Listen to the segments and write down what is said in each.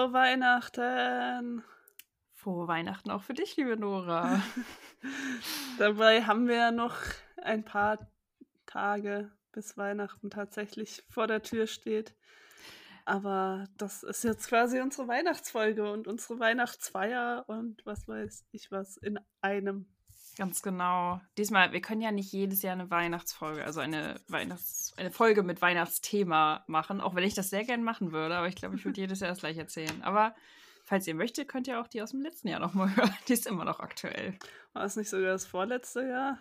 Frohe Weihnachten! Frohe Weihnachten auch für dich, liebe Nora. Dabei haben wir ja noch ein paar Tage, bis Weihnachten tatsächlich vor der Tür steht. Aber das ist jetzt quasi unsere Weihnachtsfolge und unsere Weihnachtsfeier und was weiß ich was in einem. Ganz genau. Diesmal, wir können ja nicht jedes Jahr eine Weihnachtsfolge, also eine Weihnachts eine Folge mit Weihnachtsthema machen, auch wenn ich das sehr gern machen würde, aber ich glaube, ich würde jedes Jahr das gleich erzählen. Aber falls ihr möchtet, könnt ihr auch die aus dem letzten Jahr nochmal hören. Die ist immer noch aktuell. War es nicht sogar das vorletzte Jahr?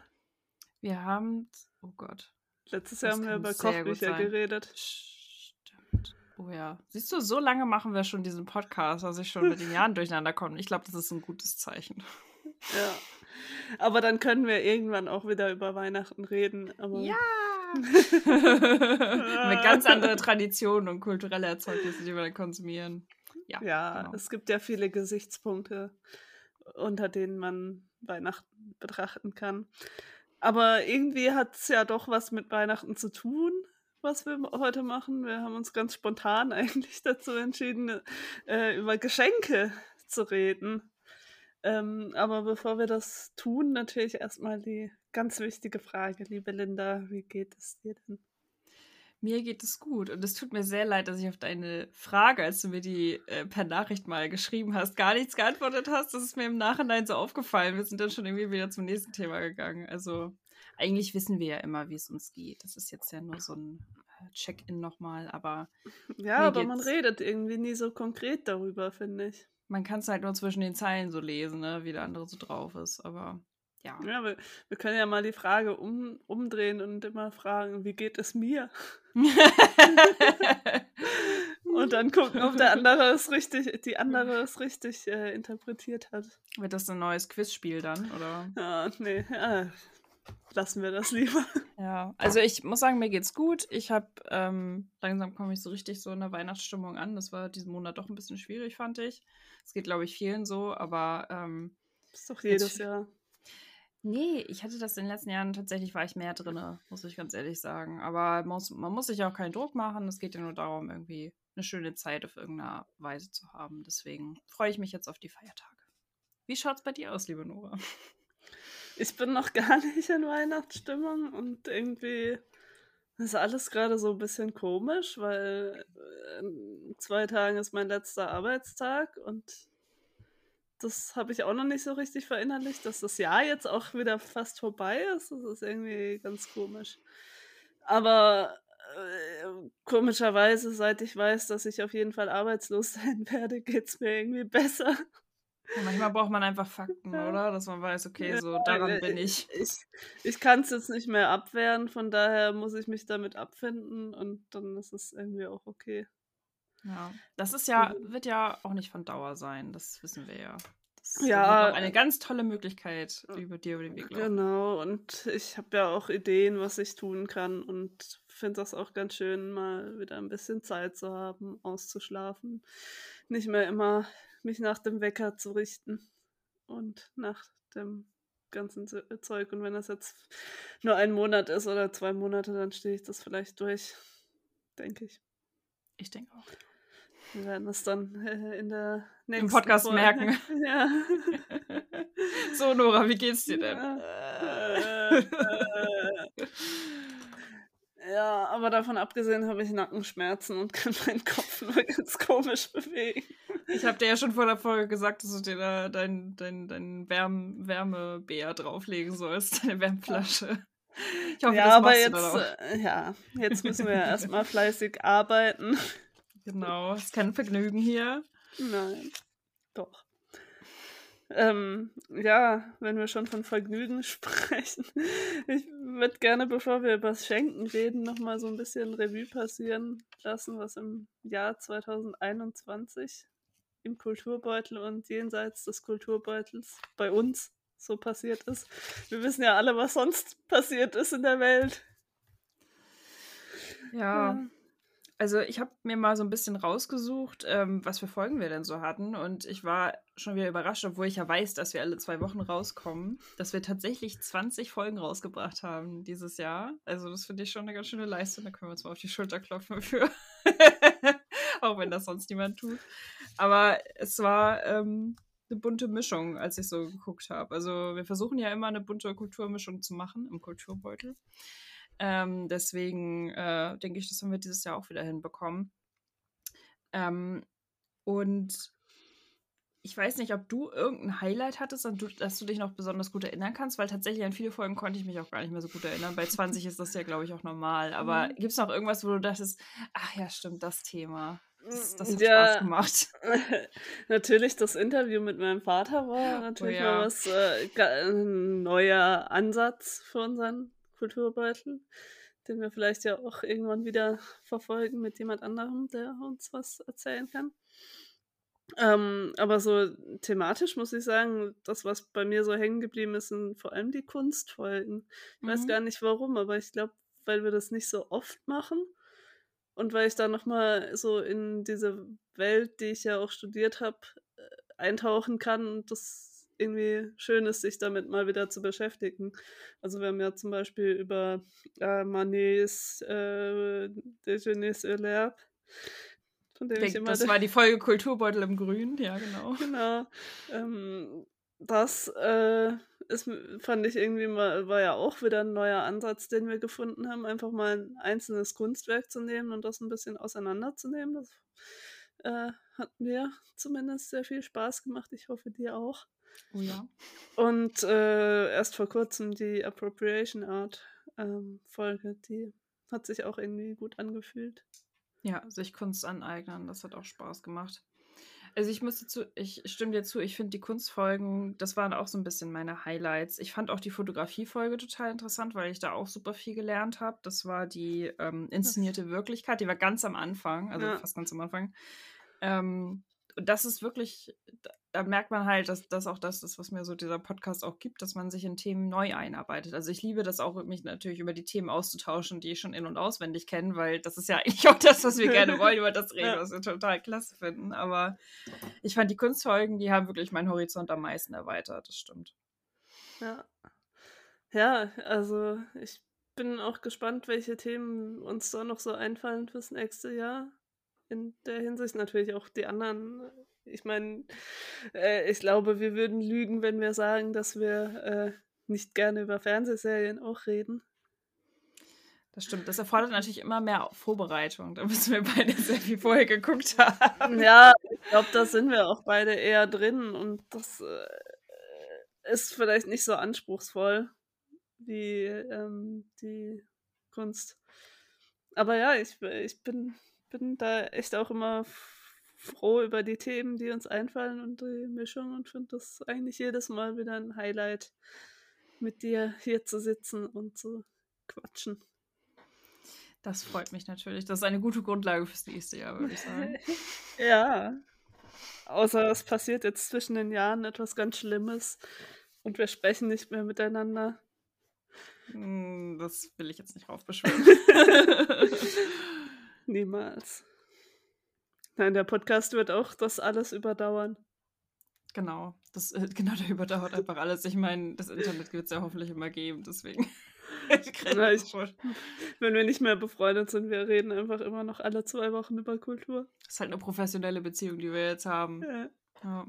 Wir haben, oh Gott. Letztes Jahr haben wir über Kochbücher geredet. Stimmt. Oh ja. Siehst du, so lange machen wir schon diesen Podcast, dass ich schon mit den Jahren durcheinander komme. Ich glaube, das ist ein gutes Zeichen. Ja. Aber dann können wir irgendwann auch wieder über Weihnachten reden. Aber ja! Mit ganz andere Traditionen und kulturelle Erzeugnisse, die wir dann konsumieren. Ja, ja genau. es gibt ja viele Gesichtspunkte, unter denen man Weihnachten betrachten kann. Aber irgendwie hat es ja doch was mit Weihnachten zu tun, was wir heute machen. Wir haben uns ganz spontan eigentlich dazu entschieden, äh, über Geschenke zu reden. Ähm, aber bevor wir das tun, natürlich erstmal die ganz wichtige Frage, liebe Linda, wie geht es dir denn? Mir geht es gut und es tut mir sehr leid, dass ich auf deine Frage, als du mir die äh, per Nachricht mal geschrieben hast, gar nichts geantwortet hast. Das ist mir im Nachhinein so aufgefallen. Wir sind dann schon irgendwie wieder zum nächsten Thema gegangen. Also eigentlich wissen wir ja immer, wie es uns geht. Das ist jetzt ja nur so ein äh, Check-in nochmal, aber. Ja, aber man redet irgendwie nie so konkret darüber, finde ich. Man kann es halt nur zwischen den Zeilen so lesen, ne, wie der andere so drauf ist, aber ja. Ja, wir, wir können ja mal die Frage um, umdrehen und immer fragen, wie geht es mir? und dann gucken, ob der andere es richtig, die andere es richtig äh, interpretiert hat. Wird das ein neues Quizspiel dann, oder? Ja, nee, ja, lassen wir das lieber. Ja, also ich muss sagen, mir geht's gut. Ich habe ähm, langsam komme ich so richtig so in der Weihnachtsstimmung an. Das war diesen Monat doch ein bisschen schwierig, fand ich. Es geht, glaube ich, vielen so, aber ähm, das ist doch jedes Jahr. Nee, ich hatte das in den letzten Jahren tatsächlich, war ich mehr drin, muss ich ganz ehrlich sagen. Aber man muss, man muss sich auch keinen Druck machen. Es geht ja nur darum, irgendwie eine schöne Zeit auf irgendeine Weise zu haben. Deswegen freue ich mich jetzt auf die Feiertage. Wie schaut's bei dir aus, liebe Nora? Ich bin noch gar nicht in Weihnachtsstimmung und irgendwie ist alles gerade so ein bisschen komisch, weil in zwei Tagen ist mein letzter Arbeitstag und das habe ich auch noch nicht so richtig verinnerlicht, dass das Jahr jetzt auch wieder fast vorbei ist. Das ist irgendwie ganz komisch. Aber äh, komischerweise, seit ich weiß, dass ich auf jeden Fall arbeitslos sein werde, geht es mir irgendwie besser. Ja, manchmal braucht man einfach Fakten, oder? Dass man weiß, okay, so daran äh, bin ich. Ich, ich kann es jetzt nicht mehr abwehren, von daher muss ich mich damit abfinden und dann ist es irgendwie auch okay. Ja, das ist ja, wird ja auch nicht von Dauer sein, das wissen wir ja. Das ja. eine ganz tolle Möglichkeit, über dir über den Weg laufen. Genau, und ich habe ja auch Ideen, was ich tun kann und finde das auch ganz schön, mal wieder ein bisschen Zeit zu haben, auszuschlafen. Nicht mehr immer mich nach dem Wecker zu richten und nach dem ganzen Zeug. Und wenn das jetzt nur ein Monat ist oder zwei Monate, dann stehe ich das vielleicht durch, denke ich. Ich denke auch. Wir werden es dann äh, in der nächsten Im Podcast Folge. merken. Ja. so, Nora, wie geht's dir denn? Ja, äh, ja aber davon abgesehen habe ich Nackenschmerzen und kann meinen Kopf nur ganz komisch bewegen. Ich habe dir ja schon vor der Folge gesagt, dass du dir da dein, dein, dein Wärm Wärmebär drauflegen sollst, deine Wärmflasche. Ich hoffe, ja, das aber jetzt, äh, ja, jetzt müssen wir ja erstmal fleißig arbeiten. Genau, ist kein Vergnügen hier. Nein, doch. Ähm, ja, wenn wir schon von Vergnügen sprechen. Ich würde gerne, bevor wir über das Schenken reden, nochmal so ein bisschen Revue passieren lassen, was im Jahr 2021 im Kulturbeutel und jenseits des Kulturbeutels bei uns so passiert ist. Wir wissen ja alle, was sonst passiert ist in der Welt. Ja. ja. Also ich habe mir mal so ein bisschen rausgesucht, ähm, was für Folgen wir denn so hatten. Und ich war schon wieder überrascht, obwohl ich ja weiß, dass wir alle zwei Wochen rauskommen, dass wir tatsächlich 20 Folgen rausgebracht haben dieses Jahr. Also das finde ich schon eine ganz schöne Leistung. Da können wir uns mal auf die Schulter klopfen für. auch wenn das sonst niemand tut. Aber es war ähm, eine bunte Mischung, als ich so geguckt habe. Also wir versuchen ja immer eine bunte Kulturmischung zu machen im Kulturbeutel. Ähm, deswegen äh, denke ich, das haben wir dieses Jahr auch wieder hinbekommen. Ähm, und ich weiß nicht, ob du irgendein Highlight hattest, an du, dass du dich noch besonders gut erinnern kannst, weil tatsächlich an viele Folgen konnte ich mich auch gar nicht mehr so gut erinnern. Bei 20 ist das ja, glaube ich, auch normal. Aber mhm. gibt es noch irgendwas, wo du dachtest, ach ja, stimmt, das Thema. Das, das hat ja, Spaß gemacht. natürlich, das Interview mit meinem Vater war oh natürlich oh, ja. mal was, äh, ein neuer Ansatz für unseren Kulturbeutel, den wir vielleicht ja auch irgendwann wieder verfolgen mit jemand anderem, der uns was erzählen kann. Ähm, aber so thematisch muss ich sagen, das, was bei mir so hängen geblieben ist, sind vor allem die Kunstfolgen. Ich mhm. weiß gar nicht warum, aber ich glaube, weil wir das nicht so oft machen und weil ich da nochmal so in diese Welt, die ich ja auch studiert habe, äh, eintauchen kann und das irgendwie schön ist, sich damit mal wieder zu beschäftigen. Also wir haben ja zum Beispiel über äh, Manets äh, Déjeuner sur l'herbe von dem ich, ich immer. Das war die Folge Kulturbeutel im Grün, ja, genau. Genau. Ähm, das äh, ist, fand ich irgendwie mal, war ja auch wieder ein neuer Ansatz, den wir gefunden haben, einfach mal ein einzelnes Kunstwerk zu nehmen und das ein bisschen auseinanderzunehmen. Das äh, hat mir zumindest sehr viel Spaß gemacht. Ich hoffe, dir auch. Oh ja. Und äh, erst vor kurzem die Appropriation Art ähm, Folge, die hat sich auch irgendwie gut angefühlt. Ja, sich Kunst aneignen, das hat auch Spaß gemacht. Also ich müsste zu, ich stimme dir zu, ich finde die Kunstfolgen, das waren auch so ein bisschen meine Highlights. Ich fand auch die Fotografiefolge total interessant, weil ich da auch super viel gelernt habe. Das war die ähm, inszenierte Wirklichkeit, die war ganz am Anfang, also ja. fast ganz am Anfang. Ähm, das ist wirklich, da merkt man halt, dass das auch das ist, was mir so dieser Podcast auch gibt, dass man sich in Themen neu einarbeitet. Also ich liebe das auch, mich natürlich über die Themen auszutauschen, die ich schon in- und auswendig kenne, weil das ist ja eigentlich auch das, was wir gerne wollen, über das reden, was wir total klasse finden. Aber ich fand die Kunstfolgen, die haben wirklich meinen Horizont am meisten erweitert, das stimmt. Ja. Ja, also ich bin auch gespannt, welche Themen uns da noch so einfallen fürs nächste Jahr. In der Hinsicht natürlich auch die anderen ich meine, äh, ich glaube, wir würden lügen, wenn wir sagen, dass wir äh, nicht gerne über Fernsehserien auch reden. Das stimmt. Das erfordert natürlich immer mehr Vorbereitung. Da müssen wir beide sehr viel vorher geguckt haben. Ja, ich glaube, da sind wir auch beide eher drin und das äh, ist vielleicht nicht so anspruchsvoll wie ähm, die Kunst. Aber ja, ich, ich bin, bin da echt auch immer froh über die Themen, die uns einfallen und die Mischung und finde das eigentlich jedes Mal wieder ein Highlight, mit dir hier zu sitzen und zu quatschen. Das freut mich natürlich. Das ist eine gute Grundlage fürs nächste Jahr, würde ich sagen. ja. Außer es passiert jetzt zwischen den Jahren etwas ganz Schlimmes und wir sprechen nicht mehr miteinander. Hm, das will ich jetzt nicht raufbeschwören. Niemals. Nein, der Podcast wird auch das alles überdauern. Genau, das, äh, genau, der überdauert einfach alles. Ich meine, das Internet wird es ja hoffentlich immer geben, deswegen. ich Na, ich, wenn wir nicht mehr befreundet sind, wir reden einfach immer noch alle zwei Wochen über Kultur. Das ist halt eine professionelle Beziehung, die wir jetzt haben. Ja. ja.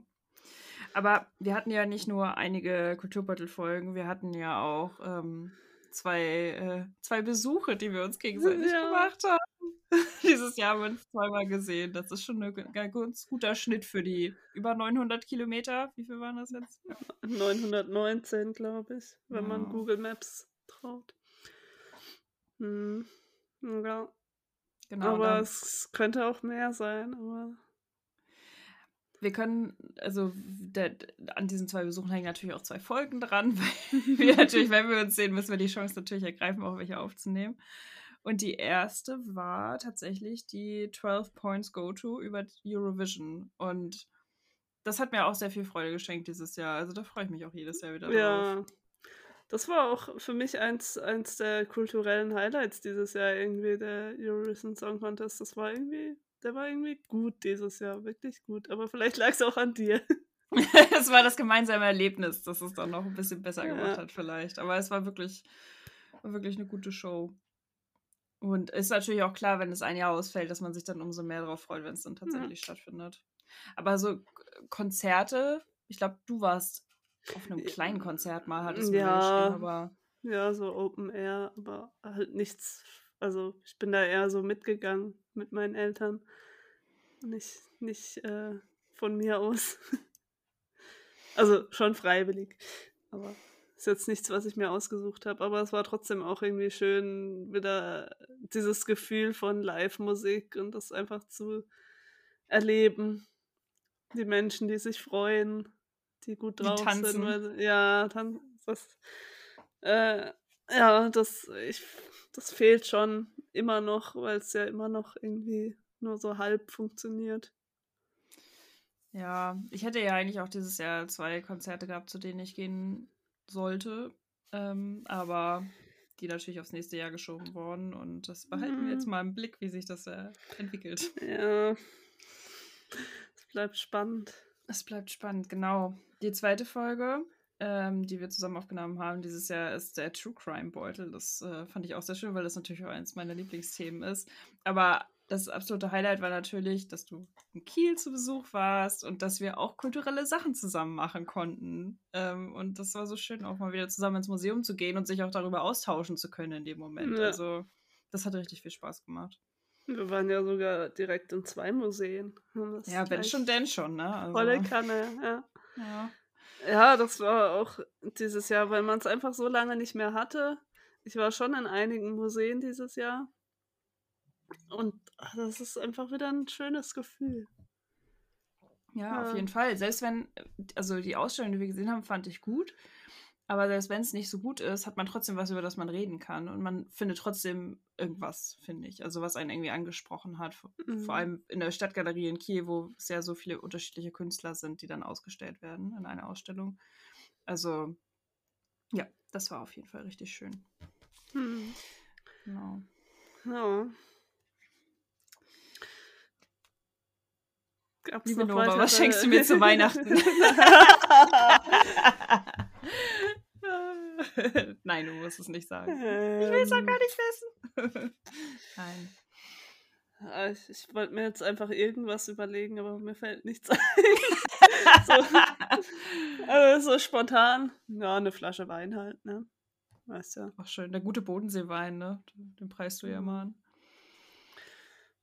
Aber wir hatten ja nicht nur einige Kulturbeutel-Folgen, wir hatten ja auch ähm, zwei, äh, zwei Besuche, die wir uns gegenseitig ja. gemacht haben. Dieses Jahr haben wir uns zweimal gesehen. Das ist schon ein ganz guter Schnitt für die über 900 Kilometer. Wie viel waren das jetzt? Ja. 919, glaube ich, wenn ja. man Google Maps traut. Hm. Ja. Genau, aber dann, es könnte auch mehr sein, aber. Wir können, also der, an diesen zwei Besuchen hängen natürlich auch zwei Folgen dran, weil wir natürlich, wenn wir uns sehen, müssen wir die Chance natürlich ergreifen, auch welche aufzunehmen. Und die erste war tatsächlich die 12 Points Go-To über Eurovision. Und das hat mir auch sehr viel Freude geschenkt dieses Jahr. Also da freue ich mich auch jedes Jahr wieder drauf. Ja. Das war auch für mich eins, eins der kulturellen Highlights dieses Jahr irgendwie, der Eurovision Song Contest. Das war irgendwie, der war irgendwie gut dieses Jahr, wirklich gut. Aber vielleicht lag es auch an dir. es war das gemeinsame Erlebnis, das es dann noch ein bisschen besser gemacht ja. hat, vielleicht. Aber es war wirklich, war wirklich eine gute Show. Und ist natürlich auch klar, wenn es ein Jahr ausfällt, dass man sich dann umso mehr darauf freut, wenn es dann tatsächlich ja. stattfindet. Aber so Konzerte, ich glaube, du warst auf einem kleinen Konzert mal, hattest du ja, aber. Ja, so Open Air, aber halt nichts. Also ich bin da eher so mitgegangen mit meinen Eltern. Nicht, nicht äh, von mir aus. also schon freiwillig. Aber ist jetzt nichts, was ich mir ausgesucht habe, aber es war trotzdem auch irgendwie schön, wieder dieses Gefühl von Live-Musik und das einfach zu erleben. Die Menschen, die sich freuen, die gut drauf die sind. Weil, ja, dann, das, äh, ja, das, ich, das fehlt schon immer noch, weil es ja immer noch irgendwie nur so halb funktioniert. Ja, ich hätte ja eigentlich auch dieses Jahr zwei Konzerte gehabt, zu denen ich gehen sollte. Ähm, aber die natürlich aufs nächste Jahr geschoben worden. Und das behalten mhm. wir jetzt mhm. mal im Blick, wie sich das äh, entwickelt. Ja. Es bleibt spannend. Es bleibt spannend, genau. Die zweite Folge, ähm, die wir zusammen aufgenommen haben dieses Jahr, ist der True Crime Beutel. Das äh, fand ich auch sehr schön, weil das natürlich auch eines meiner Lieblingsthemen ist. Aber das absolute Highlight war natürlich, dass du in Kiel zu Besuch warst und dass wir auch kulturelle Sachen zusammen machen konnten. Ähm, und das war so schön, auch mal wieder zusammen ins Museum zu gehen und sich auch darüber austauschen zu können in dem Moment. Ja. Also, das hat richtig viel Spaß gemacht. Wir waren ja sogar direkt in zwei Museen. Ja, wenn schon, denn schon, ne? Also. Volle Kanne, ja. ja. Ja, das war auch dieses Jahr, weil man es einfach so lange nicht mehr hatte. Ich war schon in einigen Museen dieses Jahr. Und ach, das ist einfach wieder ein schönes Gefühl. Ja, ja, auf jeden Fall. Selbst wenn, also die Ausstellung, die wir gesehen haben, fand ich gut. Aber selbst wenn es nicht so gut ist, hat man trotzdem was, über das man reden kann. Und man findet trotzdem irgendwas, finde ich. Also was einen irgendwie angesprochen hat. Mhm. Vor allem in der Stadtgalerie in Kiel, wo es ja so viele unterschiedliche Künstler sind, die dann ausgestellt werden in einer Ausstellung. Also, ja, das war auf jeden Fall richtig schön. Mhm. Genau. Ja. Gab's Liebe Nora, weitere... was schenkst du mir zu Weihnachten? Nein, du musst es nicht sagen. Ähm... Ich will es auch gar nicht wissen. Nein. Ich, ich wollte mir jetzt einfach irgendwas überlegen, aber mir fällt nichts ein. so, also so spontan. Ja, eine Flasche Wein halt, ne? Weißt ja. Ach schön, der gute Bodenseewein, ne? Den preist du ja immer an.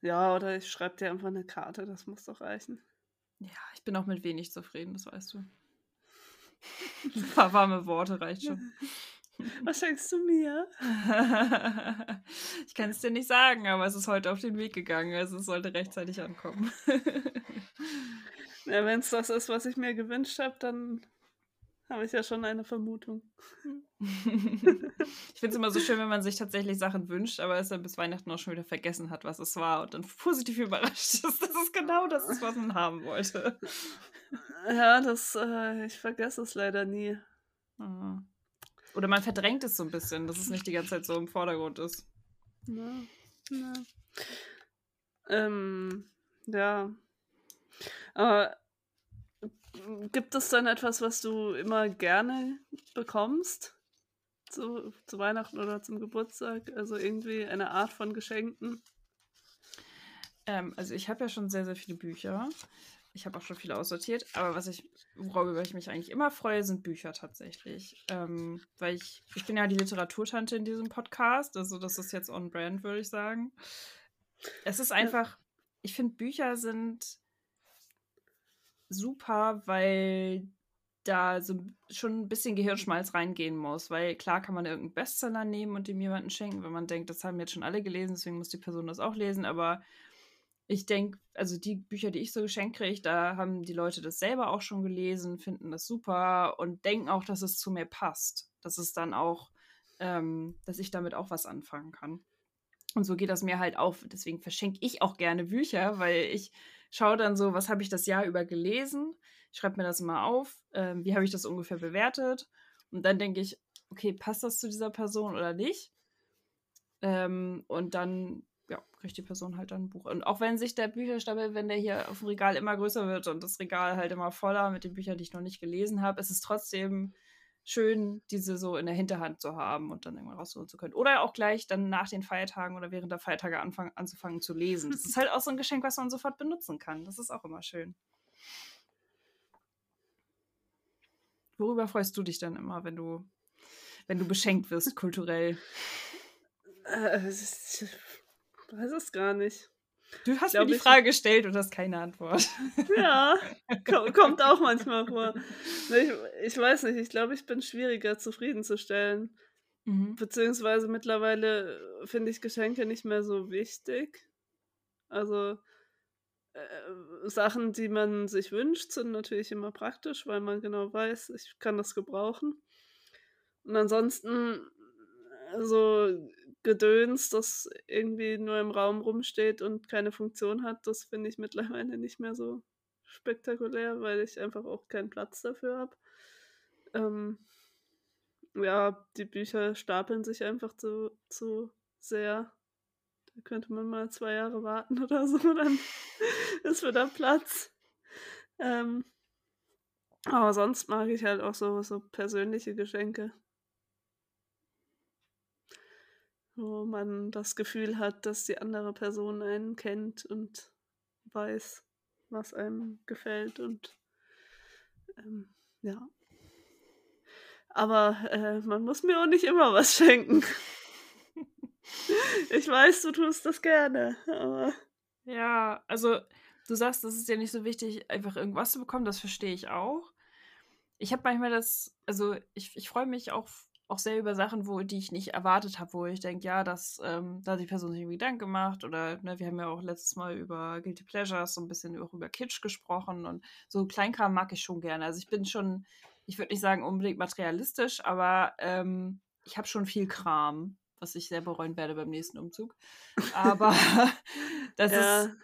Ja, oder ich schreibe dir einfach eine Karte, das muss doch reichen. Ja, ich bin auch mit wenig zufrieden, das weißt du. Ein paar warme Worte reicht schon. Was schenkst du mir? ich kann es dir nicht sagen, aber es ist heute auf den Weg gegangen, also es sollte rechtzeitig ankommen. ja, wenn es das ist, was ich mir gewünscht habe, dann habe ich ja schon eine Vermutung. ich finde es immer so schön, wenn man sich tatsächlich Sachen wünscht, aber es dann bis Weihnachten auch schon wieder vergessen hat, was es war und dann positiv überrascht ist, dass es genau das ist, was man haben wollte. Ja, das, äh, ich vergesse es leider nie. Mhm. Oder man verdrängt es so ein bisschen, dass es nicht die ganze Zeit so im Vordergrund ist. Ja. Ja. Ähm, ja. Aber Gibt es dann etwas, was du immer gerne bekommst? Zu, zu Weihnachten oder zum Geburtstag? Also irgendwie eine Art von Geschenken? Ähm, also ich habe ja schon sehr, sehr viele Bücher. Ich habe auch schon viele aussortiert, aber was ich, worüber ich mich eigentlich immer freue, sind Bücher tatsächlich. Ähm, weil ich, ich bin ja die Literaturtante in diesem Podcast, also das ist jetzt on brand, würde ich sagen. Es ist einfach, ich finde, Bücher sind super, weil da so schon ein bisschen Gehirnschmalz reingehen muss, weil klar kann man irgendeinen Bestseller nehmen und dem jemanden schenken, wenn man denkt, das haben jetzt schon alle gelesen, deswegen muss die Person das auch lesen, aber ich denke, also die Bücher, die ich so geschenkt kriege, da haben die Leute das selber auch schon gelesen, finden das super und denken auch, dass es zu mir passt. Dass es dann auch, ähm, dass ich damit auch was anfangen kann. Und so geht das mir halt auf. Deswegen verschenke ich auch gerne Bücher, weil ich schaue dann so, was habe ich das Jahr über gelesen, schreibe mir das immer auf, ähm, wie habe ich das ungefähr bewertet und dann denke ich, okay, passt das zu dieser Person oder nicht? Ähm, und dann ja, kriegt die Person halt dann ein Buch. Und auch wenn sich der Bücherstapel, wenn der hier auf dem Regal immer größer wird und das Regal halt immer voller mit den Büchern, die ich noch nicht gelesen habe, ist es trotzdem schön, diese so in der Hinterhand zu haben und dann irgendwann rausholen zu können. Oder auch gleich dann nach den Feiertagen oder während der Feiertage anfangen, anzufangen zu lesen. Das ist halt auch so ein Geschenk, was man sofort benutzen kann. Das ist auch immer schön. Worüber freust du dich dann immer, wenn du, wenn du beschenkt wirst, kulturell? Äh, ich weiß es gar nicht. Du hast mir die Frage gestellt und hast keine Antwort. Ja, kommt auch manchmal vor. Ich, ich weiß nicht, ich glaube, ich bin schwieriger zufriedenzustellen. Mhm. Beziehungsweise mittlerweile finde ich Geschenke nicht mehr so wichtig. Also äh, Sachen, die man sich wünscht, sind natürlich immer praktisch, weil man genau weiß, ich kann das gebrauchen. Und ansonsten so Gedöns, das irgendwie nur im Raum rumsteht und keine Funktion hat, das finde ich mittlerweile nicht mehr so spektakulär, weil ich einfach auch keinen Platz dafür habe. Ähm, ja, die Bücher stapeln sich einfach zu, zu sehr. Da könnte man mal zwei Jahre warten oder so, dann ist wieder Platz. Ähm, aber sonst mag ich halt auch so, so persönliche Geschenke wo man das Gefühl hat, dass die andere Person einen kennt und weiß, was einem gefällt und ähm, ja. Aber äh, man muss mir auch nicht immer was schenken. ich weiß, du tust das gerne, aber. Ja, also du sagst, es ist ja nicht so wichtig, einfach irgendwas zu bekommen, das verstehe ich auch. Ich habe manchmal das, also ich, ich freue mich auch auch sehr über Sachen, wo, die ich nicht erwartet habe, wo ich denke, ja, das, ähm, da hat die Person sich irgendwie Gedanken gemacht oder ne, wir haben ja auch letztes Mal über Guilty Pleasures so ein bisschen auch über Kitsch gesprochen und so Kleinkram mag ich schon gerne. Also ich bin schon, ich würde nicht sagen unbedingt materialistisch, aber ähm, ich habe schon viel Kram, was ich sehr bereuen werde beim nächsten Umzug. Aber das ja. ist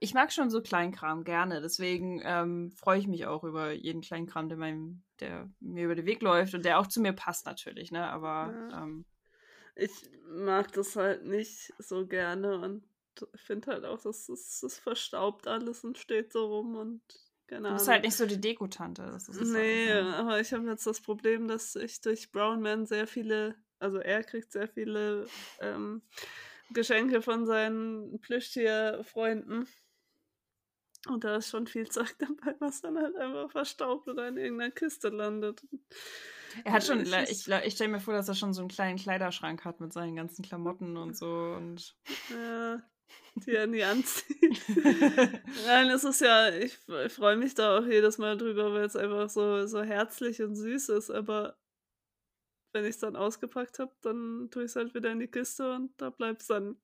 ich mag schon so Kleinkram gerne, deswegen ähm, freue ich mich auch über jeden Kleinkram, der, meinem, der mir über den Weg läuft und der auch zu mir passt natürlich, ne? Aber ja. ähm, ich mag das halt nicht so gerne und finde halt auch, dass es das verstaubt alles und steht so rum und keine Ahnung. Du bist halt nicht so die Dekotante. Das ist nee, auch, ne? aber ich habe jetzt das Problem, dass ich durch Brown Man sehr viele, also er kriegt sehr viele ähm, Geschenke von seinen Plüschtierfreunden. Und da ist schon viel Zeug dabei, was dann halt einfach verstaubt oder in irgendeiner Kiste landet. Er hat schon, ich, ich stelle mir vor, dass er schon so einen kleinen Kleiderschrank hat mit seinen ganzen Klamotten und so und. Ja, die er nie anzieht. Nein, es ist ja, ich, ich freue mich da auch jedes Mal drüber, weil es einfach so, so herzlich und süß ist, aber wenn ich es dann ausgepackt habe, dann tue ich es halt wieder in die Kiste und da bleibt es dann.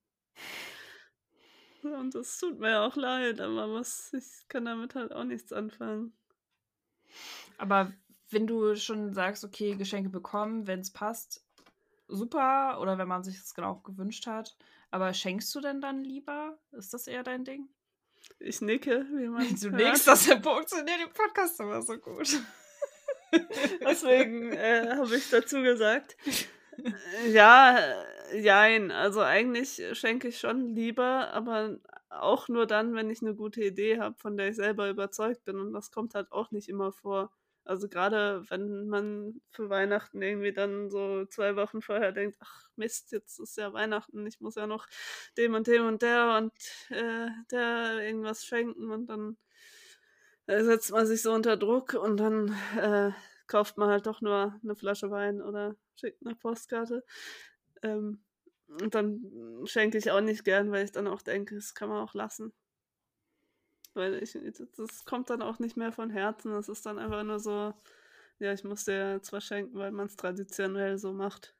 Und das tut mir auch leid, aber was, ich kann damit halt auch nichts anfangen. Aber wenn du schon sagst, okay, Geschenke bekommen, wenn es passt, super, oder wenn man sich das genau gewünscht hat, aber schenkst du denn dann lieber? Ist das eher dein Ding? Ich nicke, wie man. Du nickst, das funktioniert im Podcast immer so gut. Deswegen äh, habe ich dazu gesagt. Ja, jein. Also eigentlich schenke ich schon lieber, aber auch nur dann, wenn ich eine gute Idee habe, von der ich selber überzeugt bin. Und das kommt halt auch nicht immer vor. Also gerade wenn man für Weihnachten irgendwie dann so zwei Wochen vorher denkt, ach Mist, jetzt ist ja Weihnachten, ich muss ja noch dem und dem und der und äh, der irgendwas schenken und dann äh, setzt man sich so unter Druck und dann äh, kauft man halt doch nur eine Flasche Wein oder schickt eine Postkarte. Ähm, und dann schenke ich auch nicht gern, weil ich dann auch denke, das kann man auch lassen. Weil ich, das kommt dann auch nicht mehr von Herzen. Das ist dann einfach nur so, ja, ich muss dir zwar schenken, weil man es traditionell so macht.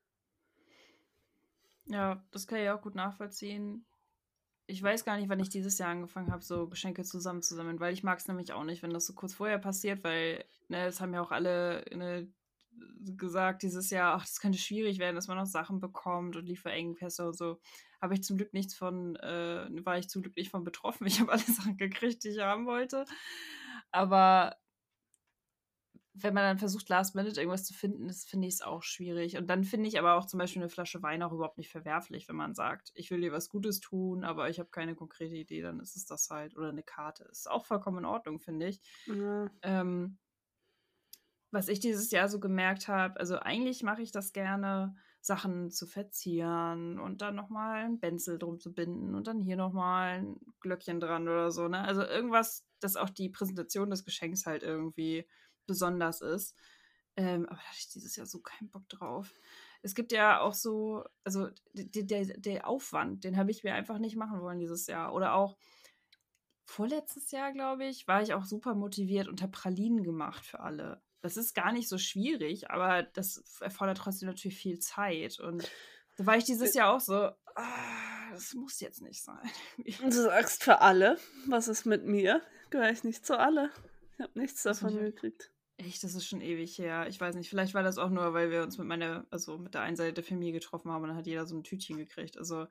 Ja, das kann ich auch gut nachvollziehen. Ich weiß gar nicht, wann ich dieses Jahr angefangen habe, so Geschenke zusammenzusammeln, weil ich mag es nämlich auch nicht, wenn das so kurz vorher passiert, weil, ne, es haben ja auch alle ne, gesagt dieses Jahr, ach, das könnte schwierig werden, dass man noch Sachen bekommt und Lieferengpässe und so. Habe ich zum Glück nichts von, äh, war ich zum Glück nicht von betroffen. Ich habe alle Sachen gekriegt, die ich haben wollte. Aber wenn man dann versucht, last minute irgendwas zu finden, das finde ich es auch schwierig. Und dann finde ich aber auch zum Beispiel eine Flasche Wein auch überhaupt nicht verwerflich, wenn man sagt, ich will dir was Gutes tun, aber ich habe keine konkrete Idee, dann ist es das halt. Oder eine Karte. Ist auch vollkommen in Ordnung, finde ich. Ja. Ähm, was ich dieses Jahr so gemerkt habe, also eigentlich mache ich das gerne, Sachen zu verzieren und dann nochmal ein Benzel drum zu binden und dann hier nochmal ein Glöckchen dran oder so, ne? Also irgendwas, dass auch die Präsentation des Geschenks halt irgendwie besonders ist. Ähm, aber da hatte ich dieses Jahr so keinen Bock drauf. Es gibt ja auch so, also der, der, der Aufwand, den habe ich mir einfach nicht machen wollen dieses Jahr. Oder auch vorletztes Jahr, glaube ich, war ich auch super motiviert und habe Pralinen gemacht für alle. Das ist gar nicht so schwierig, aber das erfordert trotzdem natürlich viel Zeit. Und da war ich dieses Jahr auch so, ah, das muss jetzt nicht sein. Du sagst für alle, was ist mit mir? Gehöre ich nicht zu alle. Ich habe nichts davon gekriegt. Echt, das ist schon ewig her. Ich weiß nicht, vielleicht war das auch nur, weil wir uns mit meiner, also mit der einen Seite der Familie getroffen haben und dann hat jeder so ein Tütchen gekriegt. Also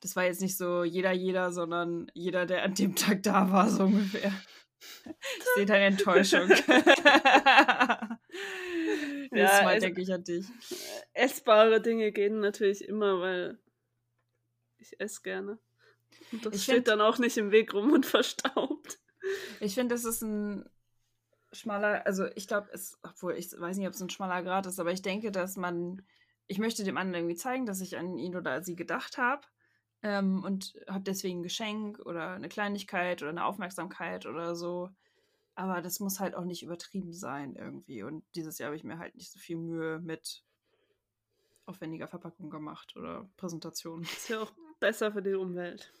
das war jetzt nicht so jeder, jeder, sondern jeder, der an dem Tag da war, so ungefähr. Ich sehe deine Enttäuschung. ja, Mal denke ich an dich. Essbare Dinge gehen natürlich immer, weil ich esse gerne. Und das ich steht find, dann auch nicht im Weg rum und verstaubt. Ich finde, das ist ein schmaler, also ich glaube, es, obwohl ich weiß nicht, ob es ein schmaler Grad ist, aber ich denke, dass man, ich möchte dem anderen irgendwie zeigen, dass ich an ihn oder sie gedacht habe ähm, und habe deswegen ein Geschenk oder eine Kleinigkeit oder eine Aufmerksamkeit oder so. Aber das muss halt auch nicht übertrieben sein irgendwie. Und dieses Jahr habe ich mir halt nicht so viel Mühe mit aufwendiger Verpackung gemacht oder Präsentation. Ist ja auch besser für die Umwelt.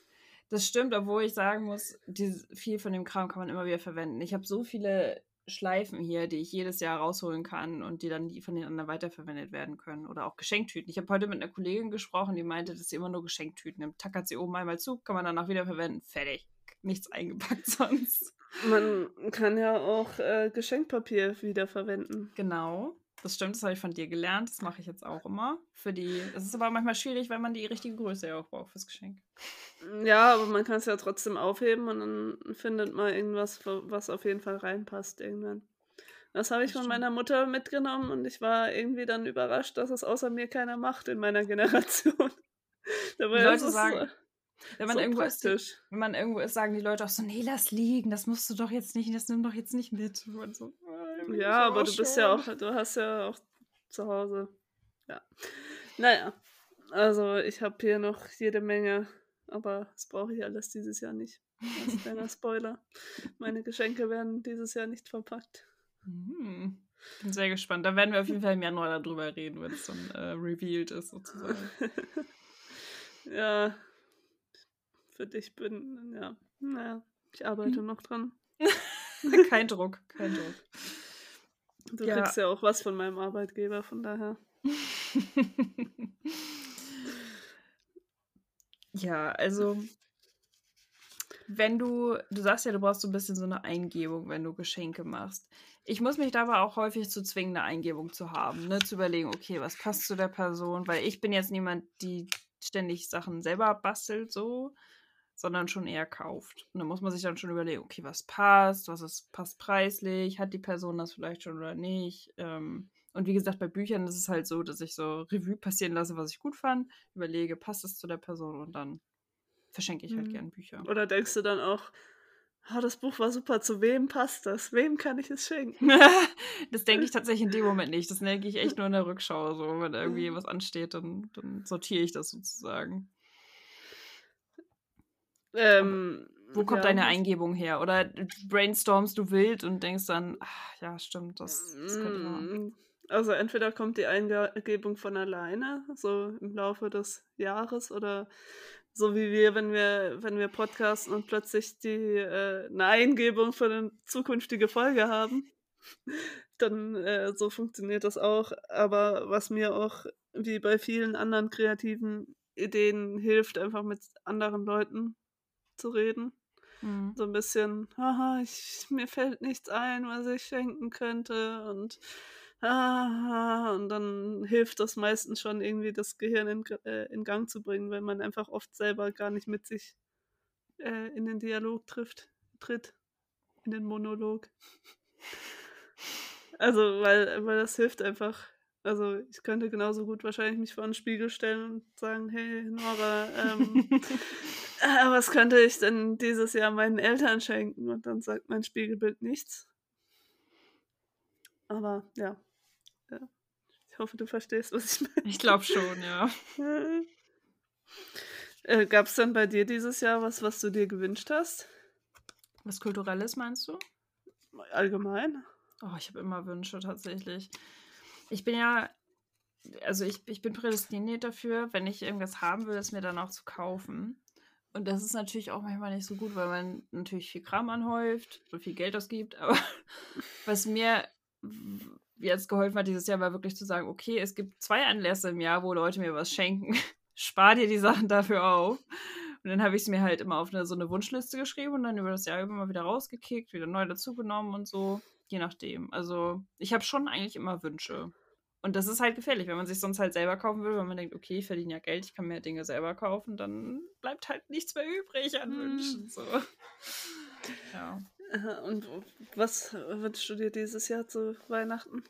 Das stimmt, obwohl ich sagen muss, dieses, viel von dem Kram kann man immer wieder verwenden. Ich habe so viele Schleifen hier, die ich jedes Jahr rausholen kann und die dann von den anderen weiterverwendet werden können. Oder auch Geschenktüten. Ich habe heute mit einer Kollegin gesprochen, die meinte, dass sie immer nur Geschenktüten nimmt. Tackert sie oben einmal zu, kann man danach wiederverwenden. Fertig. Nichts eingepackt sonst. Man kann ja auch äh, Geschenkpapier wiederverwenden. Genau. Das stimmt, das habe ich von dir gelernt. Das mache ich jetzt auch immer. Für die. Das ist aber manchmal schwierig, weil man die richtige Größe ja auch braucht fürs Geschenk. Ja, aber man kann es ja trotzdem aufheben und dann findet man irgendwas, was auf jeden Fall reinpasst irgendwann. Das habe ich das von meiner Mutter mitgenommen und ich war irgendwie dann überrascht, dass es außer mir keiner macht in meiner Generation. Dabei Leute sagen, wenn man, so irgendwo ist, wenn man irgendwo ist, sagen die Leute auch so, nee, lass liegen, das musst du doch jetzt nicht, das nimm doch jetzt nicht mit. So, ja, aber du bist ja auch, du hast ja auch zu Hause. Ja. Naja. Also ich habe hier noch jede Menge, aber das brauche ich alles dieses Jahr nicht. Als kleiner Spoiler. Meine Geschenke werden dieses Jahr nicht verpackt. Hm. Bin sehr gespannt. Da werden wir auf jeden Fall im Januar darüber reden, wenn es dann äh, revealed ist, sozusagen. ja. Für dich bin, ja. Naja, ich arbeite hm. noch dran. kein Druck, kein Druck. Du ja. kriegst ja auch was von meinem Arbeitgeber, von daher. ja, also wenn du, du sagst ja, du brauchst so ein bisschen so eine Eingebung, wenn du Geschenke machst. Ich muss mich dabei auch häufig zu zwingen, eine Eingebung zu haben, ne? zu überlegen, okay, was passt zu der Person, weil ich bin jetzt niemand, die ständig Sachen selber bastelt, so, sondern schon eher kauft. Und da muss man sich dann schon überlegen, okay, was passt, was ist, passt preislich, hat die Person das vielleicht schon oder nicht. Ähm, und wie gesagt, bei Büchern ist es halt so, dass ich so Revue passieren lasse, was ich gut fand, überlege, passt es zu der Person und dann verschenke ich halt mhm. gern Bücher. Oder denkst du dann auch, oh, das Buch war super, zu wem passt das? Wem kann ich es schenken? das denke ich tatsächlich in dem Moment nicht. Das denke ich echt nur in der Rückschau. So, wenn irgendwie mhm. was ansteht, dann, dann sortiere ich das sozusagen. Ähm, Wo kommt ja. deine Eingebung her? Oder brainstormst du wild und denkst dann, ach, ja, stimmt, das, das könnte man. Mm, also entweder kommt die Eingebung von alleine, so im Laufe des Jahres, oder so wie wir, wenn wir, wenn wir podcasten und plötzlich die äh, eine Eingebung für eine zukünftige Folge haben. Dann äh, so funktioniert das auch. Aber was mir auch wie bei vielen anderen kreativen Ideen hilft, einfach mit anderen Leuten zu reden. Mhm. So ein bisschen, haha, ich, mir fällt nichts ein, was ich schenken könnte und ah, und dann hilft das meistens schon irgendwie das Gehirn in, äh, in Gang zu bringen, weil man einfach oft selber gar nicht mit sich äh, in den Dialog trifft, tritt, in den Monolog. also, weil, weil das hilft einfach. Also ich könnte genauso gut wahrscheinlich mich vor einen Spiegel stellen und sagen, hey Nora, ähm, äh, was könnte ich denn dieses Jahr meinen Eltern schenken? Und dann sagt mein Spiegelbild nichts. Aber ja. ja. Ich hoffe, du verstehst, was ich meine. Ich glaube schon, ja. äh, Gab es denn bei dir dieses Jahr was, was du dir gewünscht hast? Was Kulturelles meinst du? Allgemein? Oh, ich habe immer Wünsche tatsächlich. Ich bin ja, also ich, ich bin prädestiniert dafür, wenn ich irgendwas haben will, es mir dann auch zu kaufen. Und das ist natürlich auch manchmal nicht so gut, weil man natürlich viel Kram anhäuft und viel Geld ausgibt. Aber was mir jetzt geholfen hat dieses Jahr, war wirklich zu sagen, okay, es gibt zwei Anlässe im Jahr, wo Leute mir was schenken. Spar dir die Sachen dafür auf. Und dann habe ich es mir halt immer auf eine, so eine Wunschliste geschrieben und dann über das Jahr immer mal wieder rausgekickt, wieder neu dazugenommen und so. Je nachdem. Also ich habe schon eigentlich immer Wünsche. Und das ist halt gefährlich, wenn man sich sonst halt selber kaufen will, wenn man denkt, okay, ich verdiene ja Geld, ich kann mir Dinge selber kaufen, dann bleibt halt nichts mehr übrig an hm. Wünschen. So. Ja. Und was wünschst du dir dieses Jahr zu Weihnachten?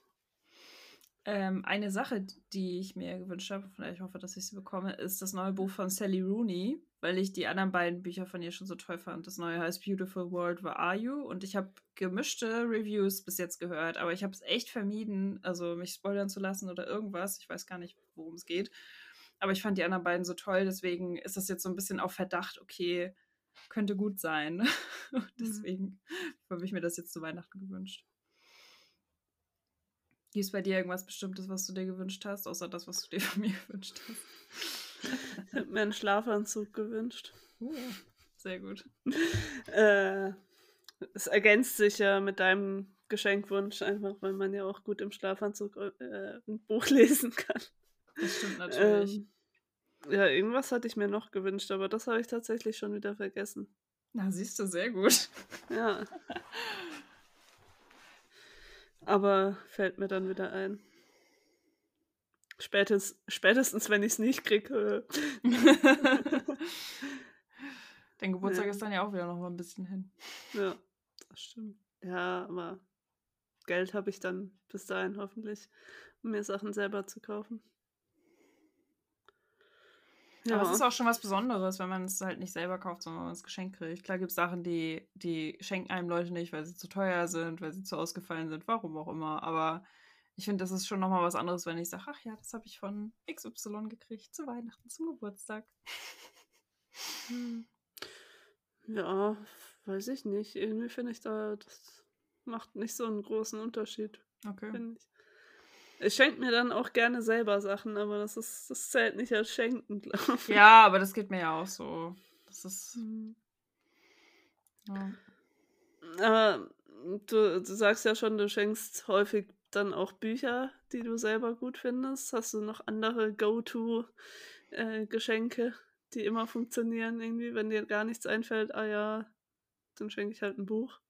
Ähm, eine Sache, die ich mir gewünscht habe, von der ich hoffe, dass ich sie bekomme, ist das neue Buch von Sally Rooney, weil ich die anderen beiden Bücher von ihr schon so toll fand. Das neue heißt Beautiful World, Where Are You? Und ich habe gemischte Reviews bis jetzt gehört, aber ich habe es echt vermieden, also mich spoilern zu lassen oder irgendwas. Ich weiß gar nicht, worum es geht. Aber ich fand die anderen beiden so toll, deswegen ist das jetzt so ein bisschen auf Verdacht, okay, könnte gut sein. Mhm. deswegen habe ich mir das jetzt zu Weihnachten gewünscht. Gibt es bei dir irgendwas Bestimmtes, was du dir gewünscht hast, außer das, was du dir von mir gewünscht hast? Ich habe mir einen Schlafanzug gewünscht. Uh, sehr gut. äh, es ergänzt sich ja mit deinem Geschenkwunsch, einfach weil man ja auch gut im Schlafanzug äh, ein Buch lesen kann. Das stimmt natürlich. Ähm, ja, irgendwas hatte ich mir noch gewünscht, aber das habe ich tatsächlich schon wieder vergessen. Na, siehst du, sehr gut. Ja. Aber fällt mir dann wieder ein. Spätestens, spätestens wenn ich es nicht kriege. Dein Geburtstag ja. ist dann ja auch wieder noch mal ein bisschen hin. Ja, das stimmt. Ja, aber Geld habe ich dann bis dahin hoffentlich, um mir Sachen selber zu kaufen. Ja. Aber es ist auch schon was Besonderes, wenn man es halt nicht selber kauft, sondern wenn man es geschenkt kriegt. Klar gibt es Sachen, die, die schenken einem Leute nicht, weil sie zu teuer sind, weil sie zu ausgefallen sind, warum auch immer. Aber ich finde, das ist schon nochmal was anderes, wenn ich sage, ach ja, das habe ich von XY gekriegt, zu Weihnachten, zum Geburtstag. Hm. Ja, weiß ich nicht. Irgendwie finde ich da, das macht nicht so einen großen Unterschied. Okay. Ich. Ich schenke mir dann auch gerne selber Sachen, aber das ist, das zählt nicht als Schenken, glaube ich. Ja, aber das geht mir ja auch so. Das ist. Mhm. Ja. Aber du, du sagst ja schon, du schenkst häufig dann auch Bücher, die du selber gut findest. Hast du noch andere Go-To-Geschenke, äh, die immer funktionieren, irgendwie, wenn dir gar nichts einfällt? Ah ja, dann schenke ich halt ein Buch.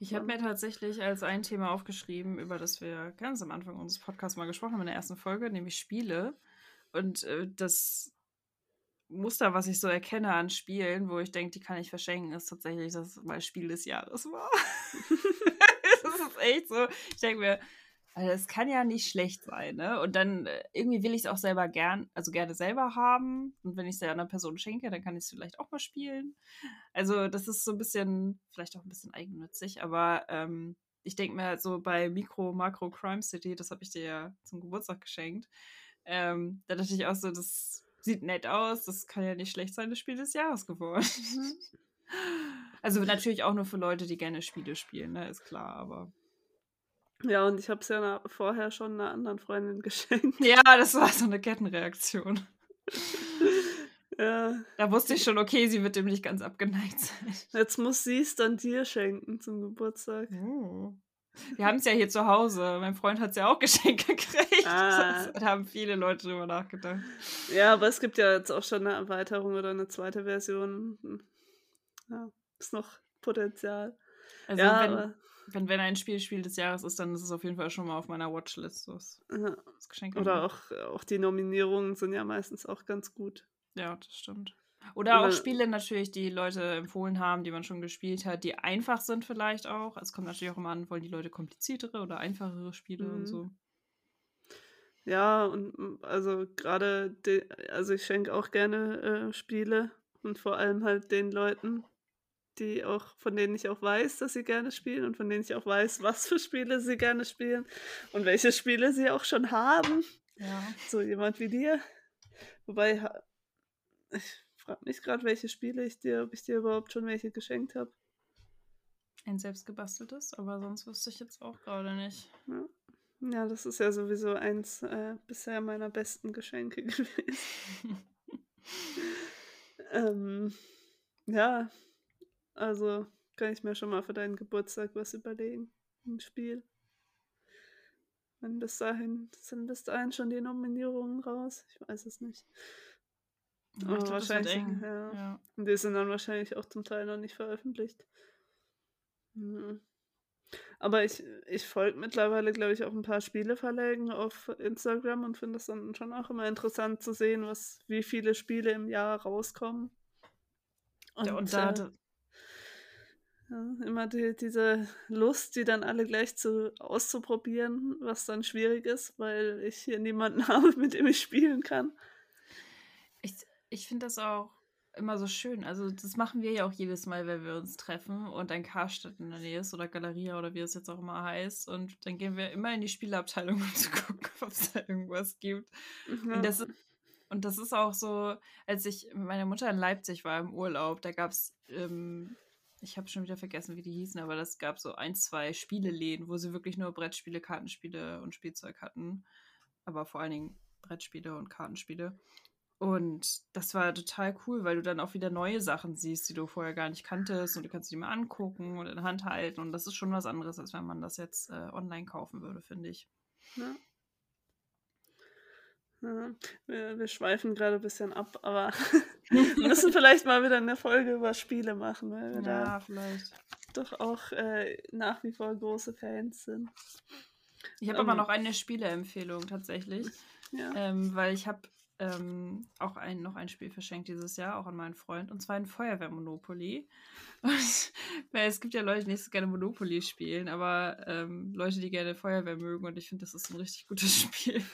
Ich habe mir tatsächlich als ein Thema aufgeschrieben, über das wir ganz am Anfang unseres Podcasts mal gesprochen haben in der ersten Folge, nämlich Spiele. Und äh, das Muster, was ich so erkenne an Spielen, wo ich denke, die kann ich verschenken, ist tatsächlich, dass es mal Spiel des Jahres war. echt so. Ich denke mir, also das kann ja nicht schlecht sein, ne? Und dann äh, irgendwie will ich es auch selber gern, also gerne selber haben. Und wenn ich es der anderen Person schenke, dann kann ich es vielleicht auch mal spielen. Also das ist so ein bisschen, vielleicht auch ein bisschen eigennützig, aber ähm, ich denke mir halt so bei Micro, Macro Crime City, das habe ich dir ja zum Geburtstag geschenkt. Ähm, da dachte ich auch so, das sieht nett aus, das kann ja nicht schlecht sein, das Spiel des Jahres geworden. Mhm. also natürlich auch nur für Leute, die gerne Spiele spielen, ne? Ist klar, aber. Ja, und ich habe es ja vorher schon einer anderen Freundin geschenkt. Ja, das war so eine Kettenreaktion. ja. Da wusste ich schon, okay, sie wird dem nicht ganz abgeneigt sein. Jetzt muss sie es dann dir schenken zum Geburtstag. Oh. Wir haben es ja hier zu Hause. Mein Freund hat es ja auch geschenkt gekriegt. Ah. Da haben viele Leute drüber nachgedacht. Ja, aber es gibt ja jetzt auch schon eine Erweiterung oder eine zweite Version. Ja, ist noch Potenzial. Also ja, wenn, wenn, wenn ein Spiel Spiel des Jahres ist, dann ist es auf jeden Fall schon mal auf meiner Watchlist. Das, das Geschenk Oder auch, auch die Nominierungen sind ja meistens auch ganz gut. Ja, das stimmt. Oder, Oder auch Spiele natürlich, die Leute empfohlen haben, die man schon gespielt hat, die einfach sind vielleicht auch. Es kommt natürlich auch immer an, wollen die Leute kompliziertere oder einfachere Spiele mhm. und so. Ja, und also gerade, also ich schenke auch gerne äh, Spiele und vor allem halt den Leuten, die auch, von denen ich auch weiß, dass sie gerne spielen und von denen ich auch weiß, was für Spiele sie gerne spielen und welche Spiele sie auch schon haben. Ja. So jemand wie dir. Wobei, ich frage mich gerade, welche Spiele ich dir, ob ich dir überhaupt schon welche geschenkt habe. Ein selbstgebasteltes, aber sonst wüsste ich jetzt auch gerade nicht. Ja. ja. das ist ja sowieso eins äh, bisher meiner besten Geschenke gewesen. ähm, ja, also kann ich mir schon mal für deinen Geburtstag was überlegen. Ein Spiel. Wenn bis dahin, sind bis dahin schon die Nominierungen raus? Ich weiß es nicht. Ja, glaub, wahrscheinlich. Ja. ja. Und die sind dann wahrscheinlich auch zum Teil noch nicht veröffentlicht. Mhm. Aber ich, ich folge mittlerweile, glaube ich, auch ein paar Spieleverlägen auf Instagram und finde es dann schon auch immer interessant zu sehen, was, wie viele Spiele im Jahr rauskommen. Und, ja, und da, äh, ja, immer die, diese Lust, die dann alle gleich zu auszuprobieren, was dann schwierig ist, weil ich hier niemanden habe, mit dem ich spielen kann. Ich, ich finde das auch immer so schön. Also, das machen wir ja auch jedes Mal, wenn wir uns treffen und ein Karstadt in der Nähe ist oder Galeria oder wie es jetzt auch immer heißt. Und dann gehen wir immer in die Spieleabteilung, um zu gucken, ob es da irgendwas gibt. Ja. Und, das ist, und das ist auch so, als ich mit meiner Mutter in Leipzig war im Urlaub, da gab es. Ähm, ich habe schon wieder vergessen, wie die hießen, aber das gab so ein, zwei Spieleläden, wo sie wirklich nur Brettspiele, Kartenspiele und Spielzeug hatten. Aber vor allen Dingen Brettspiele und Kartenspiele. Und das war total cool, weil du dann auch wieder neue Sachen siehst, die du vorher gar nicht kanntest und du kannst die mal angucken und in Hand halten. Und das ist schon was anderes, als wenn man das jetzt äh, online kaufen würde, finde ich. Ja. Ja, wir, wir, schweifen gerade ein bisschen ab, aber wir müssen vielleicht mal wieder eine Folge über Spiele machen, weil wir ja, da vielleicht. doch auch äh, nach wie vor große Fans sind. Ich habe um, aber ähm. noch eine Spieleempfehlung tatsächlich, ja. ähm, weil ich habe ähm, auch ein, noch ein Spiel verschenkt dieses Jahr, auch an meinen Freund, und zwar ein Feuerwehr-Monopoly. es gibt ja Leute, die nicht so gerne Monopoly spielen, aber ähm, Leute, die gerne Feuerwehr mögen, und ich finde, das ist ein richtig gutes Spiel,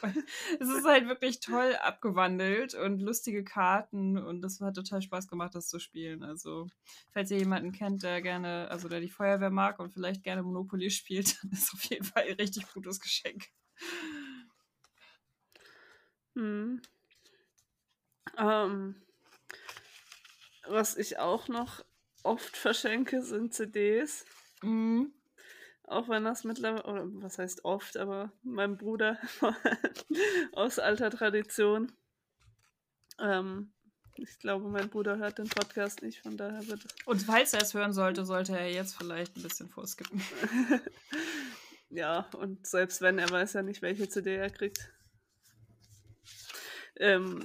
es ist halt wirklich toll abgewandelt und lustige Karten und das hat total Spaß gemacht, das zu spielen. Also, falls ihr jemanden kennt, der gerne, also der die Feuerwehr mag und vielleicht gerne Monopoly spielt, dann ist auf jeden Fall ein richtig gutes Geschenk. Hm. Ähm, was ich auch noch oft verschenke, sind CDs. Mhm. Auch wenn das mittlerweile, oder was heißt oft, aber mein Bruder aus alter Tradition. Ähm, ich glaube, mein Bruder hört den Podcast nicht, von daher wird es. Und falls er es hören sollte, sollte er jetzt vielleicht ein bisschen vorskippen. ja, und selbst wenn, er weiß ja nicht, welche CD er kriegt. Ähm,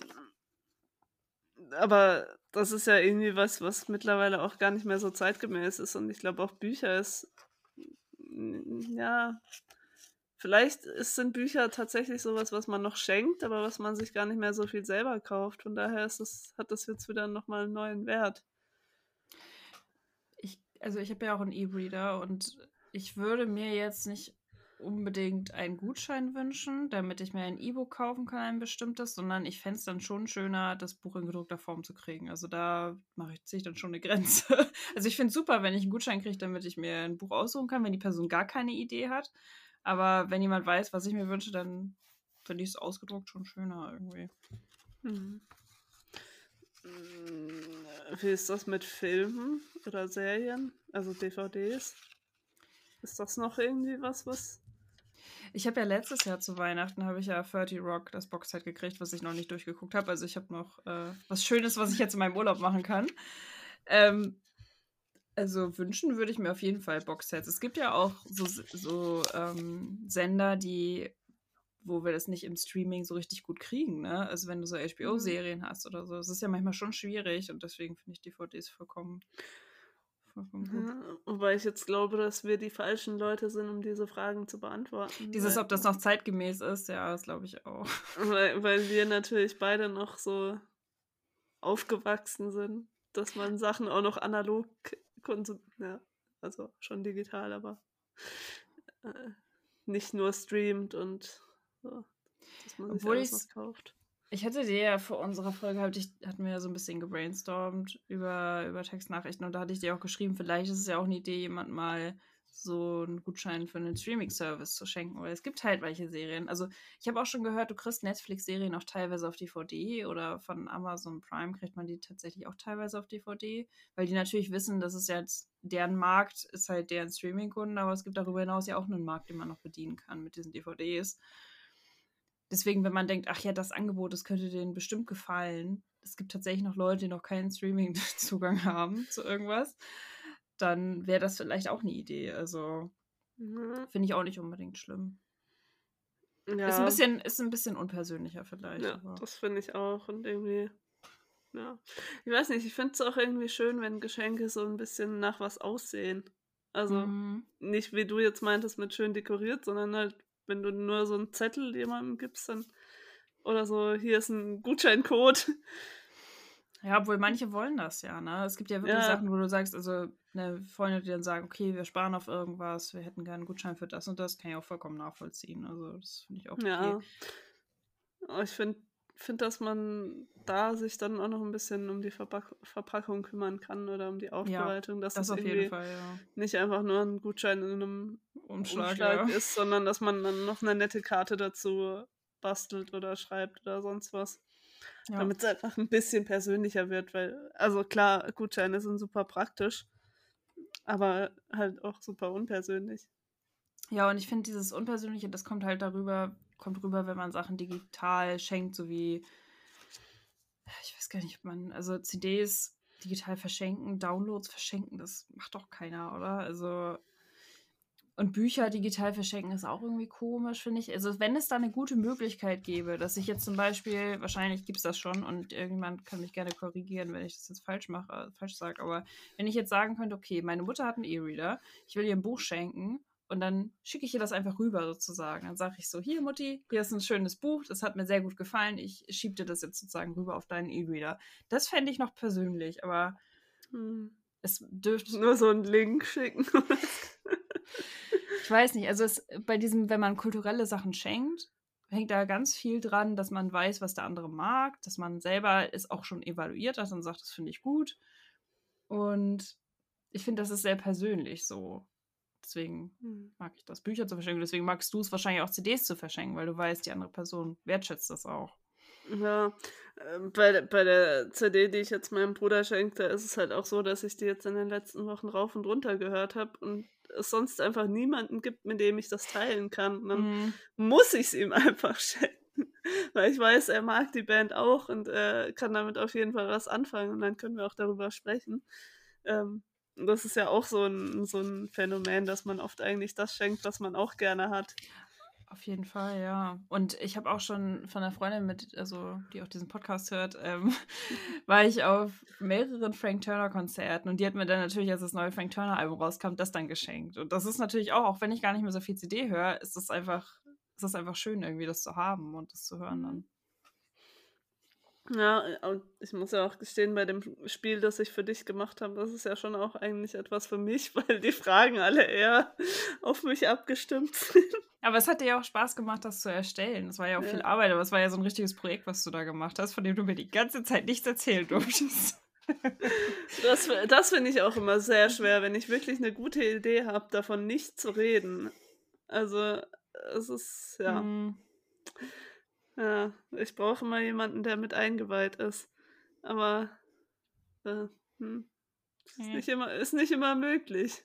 aber das ist ja irgendwie was, was mittlerweile auch gar nicht mehr so zeitgemäß ist. Und ich glaube auch Bücher ist, ja, vielleicht ist, sind Bücher tatsächlich sowas, was man noch schenkt, aber was man sich gar nicht mehr so viel selber kauft. Von daher ist das, hat das jetzt wieder nochmal einen neuen Wert. Ich, also ich habe ja auch einen E-Reader und ich würde mir jetzt nicht unbedingt einen Gutschein wünschen, damit ich mir ein E-Book kaufen kann, ein bestimmtes, sondern ich fände es dann schon schöner, das Buch in gedruckter Form zu kriegen. Also da mache ich, ich dann schon eine Grenze. Also ich finde es super, wenn ich einen Gutschein kriege, damit ich mir ein Buch aussuchen kann, wenn die Person gar keine Idee hat. Aber wenn jemand weiß, was ich mir wünsche, dann finde ich es ausgedruckt schon schöner irgendwie. Hm. Wie ist das mit Filmen oder Serien? Also DVDs? Ist das noch irgendwie was, was ich habe ja letztes Jahr zu Weihnachten habe ich ja 30 Rock das Boxset gekriegt, was ich noch nicht durchgeguckt habe. Also ich habe noch äh, was Schönes, was ich jetzt in meinem Urlaub machen kann. Ähm, also wünschen würde ich mir auf jeden Fall Boxsets. Es gibt ja auch so, so ähm, Sender, die, wo wir das nicht im Streaming so richtig gut kriegen. Ne? Also wenn du so HBO-Serien mhm. hast oder so, es ist ja manchmal schon schwierig und deswegen finde ich DVDs vollkommen ja, wobei ich jetzt glaube, dass wir die falschen Leute sind, um diese Fragen zu beantworten. Dieses, weil, ob das noch zeitgemäß ist, ja, das glaube ich auch. Weil, weil wir natürlich beide noch so aufgewachsen sind, dass man Sachen auch noch analog konsumiert. Ja, also schon digital, aber äh, nicht nur streamt und so, dass man sich Obwohl alles noch kauft. Ich hatte dir ja vor unserer Folge, halt, ich, hatten wir ja so ein bisschen gebrainstormt über, über Textnachrichten und da hatte ich dir auch geschrieben, vielleicht ist es ja auch eine Idee, jemand mal so einen Gutschein für einen Streaming-Service zu schenken, weil es gibt halt welche Serien. Also ich habe auch schon gehört, du kriegst Netflix-Serien auch teilweise auf DVD oder von Amazon Prime kriegt man die tatsächlich auch teilweise auf DVD, weil die natürlich wissen, dass es jetzt deren Markt ist halt deren Streaming-Kunden, aber es gibt darüber hinaus ja auch einen Markt, den man noch bedienen kann mit diesen DVDs. Deswegen, wenn man denkt, ach ja, das Angebot, das könnte denen bestimmt gefallen. Es gibt tatsächlich noch Leute, die noch keinen Streaming-Zugang haben zu irgendwas. Dann wäre das vielleicht auch eine Idee. Also mhm. finde ich auch nicht unbedingt schlimm. Ja. Ist, ein bisschen, ist ein bisschen unpersönlicher vielleicht. Ja, aber. das finde ich auch. Und irgendwie, ja. Ich weiß nicht, ich finde es auch irgendwie schön, wenn Geschenke so ein bisschen nach was aussehen. Also mhm. nicht wie du jetzt meintest mit schön dekoriert, sondern halt wenn du nur so einen Zettel jemandem gibst, dann oder so, hier ist ein Gutscheincode. Ja, obwohl manche wollen das ja, ne? Es gibt ja wirklich ja. Sachen, wo du sagst, also eine Freunde, die dann sagen, okay, wir sparen auf irgendwas, wir hätten gerne einen Gutschein für das und das, kann ich auch vollkommen nachvollziehen. Also das finde ich auch okay. Ja. Aber ich finde, find, dass man da sich dann auch noch ein bisschen um die Verpack Verpackung kümmern kann oder um die Aufbereitung, ja, dass das, auf jeden Fall, ja. nicht einfach nur ein Gutschein in einem Umschlag, Umschlag ja. ist, sondern dass man dann noch eine nette Karte dazu bastelt oder schreibt oder sonst was. Damit es einfach ein bisschen persönlicher wird, weil, also klar, Gutscheine sind super praktisch, aber halt auch super unpersönlich. Ja, und ich finde dieses Unpersönliche, das kommt halt darüber, kommt rüber, wenn man Sachen digital schenkt, so wie, ich weiß gar nicht, ob man, also CDs digital verschenken, Downloads verschenken, das macht doch keiner, oder? Also, und Bücher digital verschenken ist auch irgendwie komisch, finde ich. Also, wenn es da eine gute Möglichkeit gäbe, dass ich jetzt zum Beispiel, wahrscheinlich gibt es das schon und irgendjemand kann mich gerne korrigieren, wenn ich das jetzt falsch mache, falsch sage, aber wenn ich jetzt sagen könnte, okay, meine Mutter hat einen E-Reader, ich will ihr ein Buch schenken und dann schicke ich ihr das einfach rüber sozusagen. Dann sage ich so, hier Mutti, hier ist ein schönes Buch, das hat mir sehr gut gefallen, ich schiebe dir das jetzt sozusagen rüber auf deinen E-Reader. Das fände ich noch persönlich, aber hm. es dürfte... Nur so einen Link schicken. ich weiß nicht, also es, bei diesem, wenn man kulturelle Sachen schenkt, hängt da ganz viel dran, dass man weiß, was der andere mag, dass man selber es auch schon evaluiert hat und sagt, das finde ich gut. Und ich finde, das ist sehr persönlich so. Deswegen hm. mag ich das, Bücher zu verschenken. Deswegen magst du es wahrscheinlich auch CDs zu verschenken, weil du weißt, die andere Person wertschätzt das auch. Ja, ähm, bei, bei der CD, die ich jetzt meinem Bruder schenkte, ist es halt auch so, dass ich die jetzt in den letzten Wochen rauf und runter gehört habe und es sonst einfach niemanden gibt, mit dem ich das teilen kann. Und dann mhm. muss ich es ihm einfach schenken. Weil ich weiß, er mag die Band auch und äh, kann damit auf jeden Fall was anfangen und dann können wir auch darüber sprechen. Ähm, das ist ja auch so ein, so ein Phänomen, dass man oft eigentlich das schenkt, was man auch gerne hat. Auf jeden Fall, ja. Und ich habe auch schon von einer Freundin mit, also die auch diesen Podcast hört, ähm, war ich auf mehreren Frank Turner Konzerten und die hat mir dann natürlich, als das neue Frank Turner Album rauskam, das dann geschenkt. Und das ist natürlich auch, auch wenn ich gar nicht mehr so viel CD höre, ist das einfach, ist das einfach schön, irgendwie das zu haben und das zu hören dann. Ja, und ich muss ja auch gestehen, bei dem Spiel, das ich für dich gemacht habe, das ist ja schon auch eigentlich etwas für mich, weil die Fragen alle eher auf mich abgestimmt sind. Aber es hat dir ja auch Spaß gemacht, das zu erstellen. Es war ja auch ja. viel Arbeit, aber es war ja so ein richtiges Projekt, was du da gemacht hast, von dem du mir die ganze Zeit nichts erzählen durftest. Das, das finde ich auch immer sehr schwer, wenn ich wirklich eine gute Idee habe, davon nicht zu reden. Also, es ist, ja. Mhm. Ja, ich brauche immer jemanden, der mit eingeweiht ist. Aber äh, hm, ist, ja. nicht immer, ist nicht immer möglich.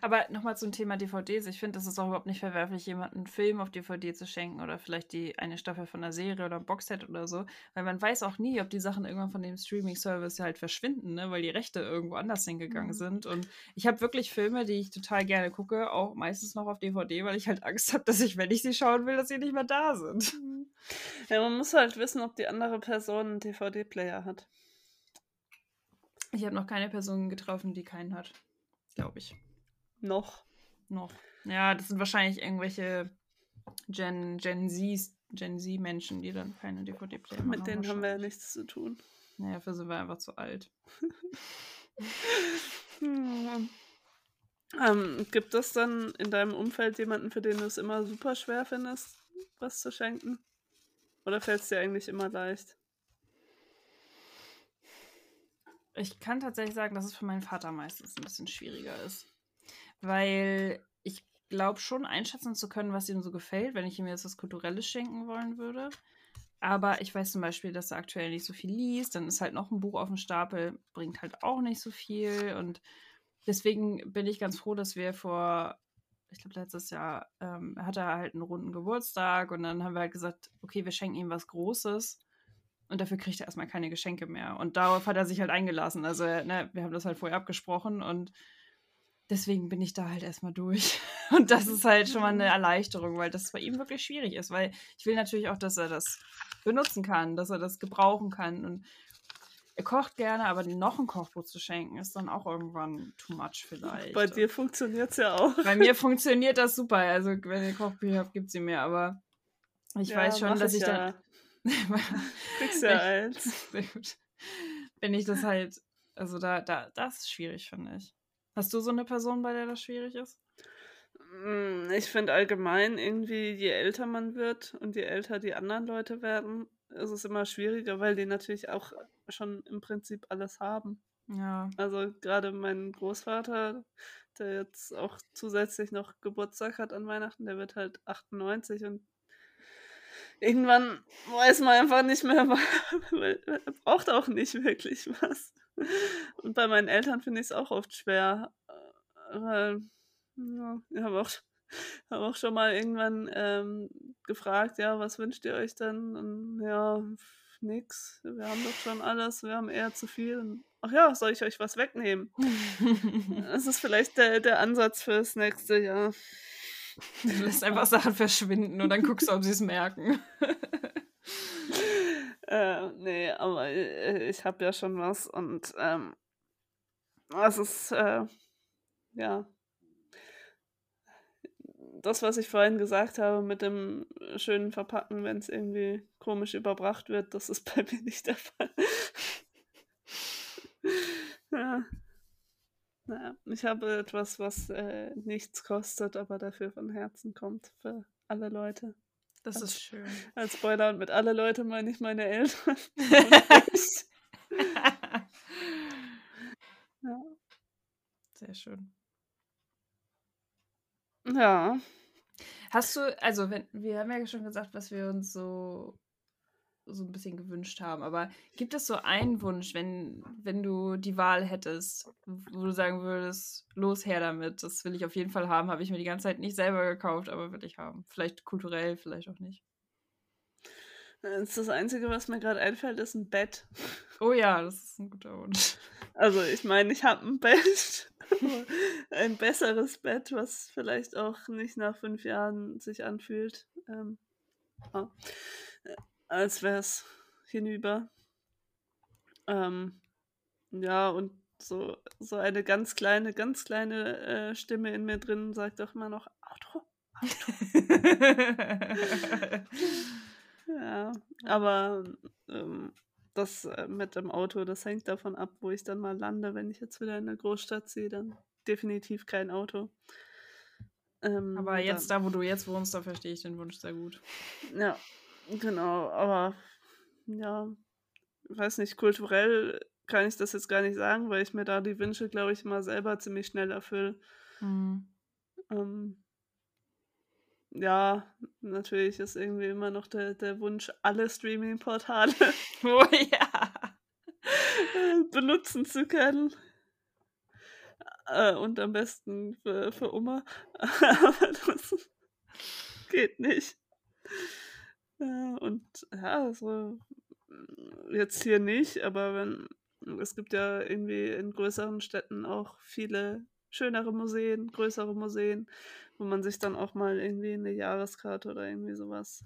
Aber nochmal zum Thema DVDs. Ich finde, das ist auch überhaupt nicht verwerflich, jemanden einen Film auf DVD zu schenken oder vielleicht die eine Staffel von einer Serie oder ein Boxset oder so. Weil man weiß auch nie, ob die Sachen irgendwann von dem Streaming-Service halt verschwinden, ne? weil die Rechte irgendwo anders hingegangen mhm. sind. Und ich habe wirklich Filme, die ich total gerne gucke, auch meistens noch auf DVD, weil ich halt Angst habe, dass ich, wenn ich sie schauen will, dass sie nicht mehr da sind. Mhm. Ja, man muss halt wissen, ob die andere Person einen DVD-Player hat. Ich habe noch keine Person getroffen, die keinen hat, glaube ich. Noch. Noch. Ja, das sind wahrscheinlich irgendwelche Gen, Gen Z Gen Z Menschen, die dann keine DVD-Player haben. Mit denen haben wir ja nichts zu tun. Naja, für sind wir einfach zu alt. hm. ähm, gibt es dann in deinem Umfeld jemanden, für den du es immer super schwer findest, was zu schenken? Oder fällt es dir eigentlich immer leicht? Ich kann tatsächlich sagen, dass es für meinen Vater meistens ein bisschen schwieriger ist. Weil ich glaube schon einschätzen zu können, was ihm so gefällt, wenn ich ihm jetzt was Kulturelles schenken wollen würde. Aber ich weiß zum Beispiel, dass er aktuell nicht so viel liest. Dann ist halt noch ein Buch auf dem Stapel, bringt halt auch nicht so viel. Und deswegen bin ich ganz froh, dass wir vor, ich glaube, letztes Jahr ähm, hatte er halt einen runden Geburtstag und dann haben wir halt gesagt, okay, wir schenken ihm was Großes. Und dafür kriegt er erstmal keine Geschenke mehr. Und darauf hat er sich halt eingelassen. Also, ne, wir haben das halt vorher abgesprochen und deswegen bin ich da halt erstmal durch. Und das ist halt schon mal eine Erleichterung, weil das bei ihm wirklich schwierig ist, weil ich will natürlich auch, dass er das benutzen kann, dass er das gebrauchen kann. Und er kocht gerne, aber noch ein Kochbuch zu schenken, ist dann auch irgendwann too much vielleicht. Bei dir funktioniert es ja auch. Bei mir funktioniert das super. Also, wenn ihr Kochbücher habt, gibt sie mir, aber ich ja, weiß schon, dass ich, ich ja. dann. Kriegst ja eins. Sehr gut. Wenn ich das halt, also da, da, das ist schwierig, finde ich. Hast du so eine Person, bei der das schwierig ist? Hm, ich finde allgemein irgendwie, je älter man wird und je älter die anderen Leute werden, ist es immer schwieriger, weil die natürlich auch schon im Prinzip alles haben. Ja. Also gerade mein Großvater, der jetzt auch zusätzlich noch Geburtstag hat an Weihnachten, der wird halt 98 und irgendwann weiß man einfach nicht mehr, weil er braucht auch nicht wirklich was. Und bei meinen Eltern finde ich es auch oft schwer, äh, weil ja, ich habe auch, hab auch schon mal irgendwann ähm, gefragt, ja, was wünscht ihr euch denn? Und ja, nix, wir haben doch schon alles, wir haben eher zu viel. Und, ach ja, soll ich euch was wegnehmen? das ist vielleicht der, der Ansatz fürs nächste Jahr. Du lässt einfach Sachen verschwinden und dann guckst du, ob sie es merken. Äh, nee, aber äh, ich habe ja schon was und ähm, es ist, äh, ja, das, was ich vorhin gesagt habe mit dem schönen Verpacken, wenn es irgendwie komisch überbracht wird, das ist bei mir nicht der Fall. ja. Naja, ich habe etwas, was äh, nichts kostet, aber dafür von Herzen kommt für alle Leute. Das ist schön. Als Spoiler und mit alle Leute meine ich meine Eltern. ja. Sehr schön. Ja. Hast du, also wenn, wir haben ja schon gesagt, was wir uns so so ein bisschen gewünscht haben. Aber gibt es so einen Wunsch, wenn, wenn du die Wahl hättest, wo du sagen würdest, los her damit, das will ich auf jeden Fall haben, habe ich mir die ganze Zeit nicht selber gekauft, aber will ich haben. Vielleicht kulturell, vielleicht auch nicht. Das, das Einzige, was mir gerade einfällt, ist ein Bett. Oh ja, das ist ein guter Wunsch. Also ich meine, ich habe ein Bett, ein besseres Bett, was vielleicht auch nicht nach fünf Jahren sich anfühlt. Ähm, ja als wäre es hinüber. Ähm, ja, und so, so eine ganz kleine, ganz kleine äh, Stimme in mir drin sagt auch immer noch Auto, Auto. ja, aber ähm, das äh, mit dem Auto, das hängt davon ab, wo ich dann mal lande. Wenn ich jetzt wieder in der Großstadt sehe, dann definitiv kein Auto. Ähm, aber jetzt, dann, da wo du jetzt wohnst, da verstehe ich den Wunsch sehr gut. Ja, Genau, aber ja, weiß nicht, kulturell kann ich das jetzt gar nicht sagen, weil ich mir da die Wünsche, glaube ich, immer selber ziemlich schnell erfülle. Mhm. Ähm, ja, natürlich ist irgendwie immer noch der, der Wunsch, alle Streaming-Portale oh, ja. benutzen zu können. Äh, und am besten für, für Oma. Aber das geht nicht. Ja, und ja, so jetzt hier nicht, aber wenn es gibt ja irgendwie in größeren Städten auch viele schönere Museen, größere Museen, wo man sich dann auch mal irgendwie eine Jahreskarte oder irgendwie sowas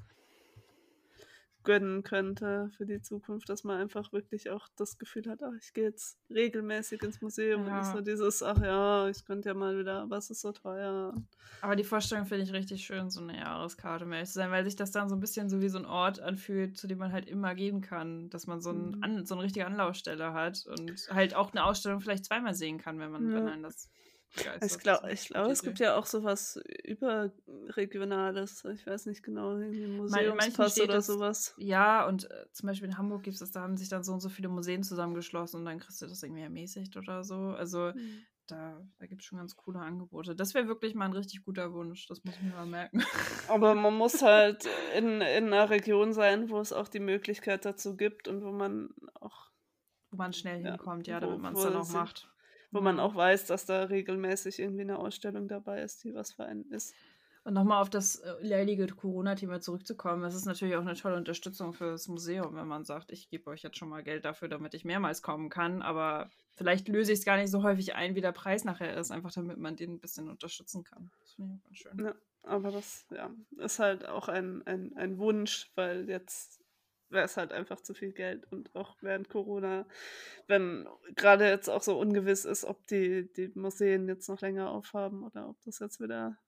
gönnen könnte für die Zukunft, dass man einfach wirklich auch das Gefühl hat, ach, ich gehe jetzt regelmäßig ins Museum ja. und nicht so dieses, ach ja, ich könnte ja mal wieder, was ist so teuer. Aber die Vorstellung finde ich richtig schön, so eine Jahreskarte mehr zu sein, weil sich das dann so ein bisschen so wie so ein Ort anfühlt, zu dem man halt immer gehen kann, dass man so, ein, mhm. an, so eine richtige Anlaufstelle hat und halt auch eine Ausstellung vielleicht zweimal sehen kann, wenn man, ja. wenn man das Ich glaube, glaub, es gibt ja auch sowas überregionales. Ich weiß nicht genau, irgendwie Museumspass oder das, sowas. Ja, und äh, zum Beispiel in Hamburg gibt es, da haben sich dann so und so viele Museen zusammengeschlossen und dann kriegst du das irgendwie ermäßigt oder so. Also mhm. da, da gibt es schon ganz coole Angebote. Das wäre wirklich mal ein richtig guter Wunsch, das muss ich mir mal merken. Aber man muss halt in, in einer Region sein, wo es auch die Möglichkeit dazu gibt und wo man auch wo man schnell ja, hinkommt, ja, damit man es dann auch macht wo man auch weiß, dass da regelmäßig irgendwie eine Ausstellung dabei ist, die was für einen ist. Und nochmal auf das äh, leidige Corona-Thema zurückzukommen, es ist natürlich auch eine tolle Unterstützung für das Museum, wenn man sagt, ich gebe euch jetzt schon mal Geld dafür, damit ich mehrmals kommen kann, aber vielleicht löse ich es gar nicht so häufig ein, wie der Preis nachher ist, einfach damit man den ein bisschen unterstützen kann. Das finde ich auch ganz schön. Ja, aber das ja, ist halt auch ein, ein, ein Wunsch, weil jetzt wäre es halt einfach zu viel Geld. Und auch während Corona, wenn gerade jetzt auch so ungewiss ist, ob die, die Museen jetzt noch länger aufhaben oder ob das jetzt wieder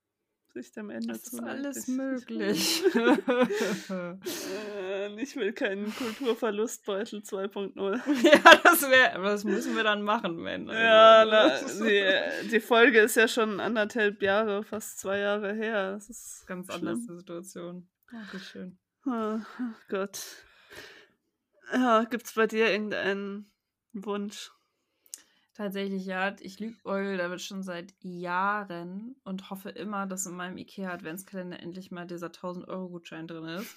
sich dem Ende Das ist alles möglich. äh, ich will keinen Kulturverlustbeutel 2.0. Ja, das wäre, das müssen wir dann machen, wenn. Ja, na, die, die Folge ist ja schon anderthalb Jahre, fast zwei Jahre her. Das ist ganz schlimm. anders die Situation. Oh, schön. Oh, Gott. Ja, gibt es bei dir irgendeinen Wunsch? Tatsächlich ja. Ich liebäugel damit schon seit Jahren und hoffe immer, dass in meinem IKEA-Adventskalender endlich mal dieser 1000-Euro-Gutschein drin ist.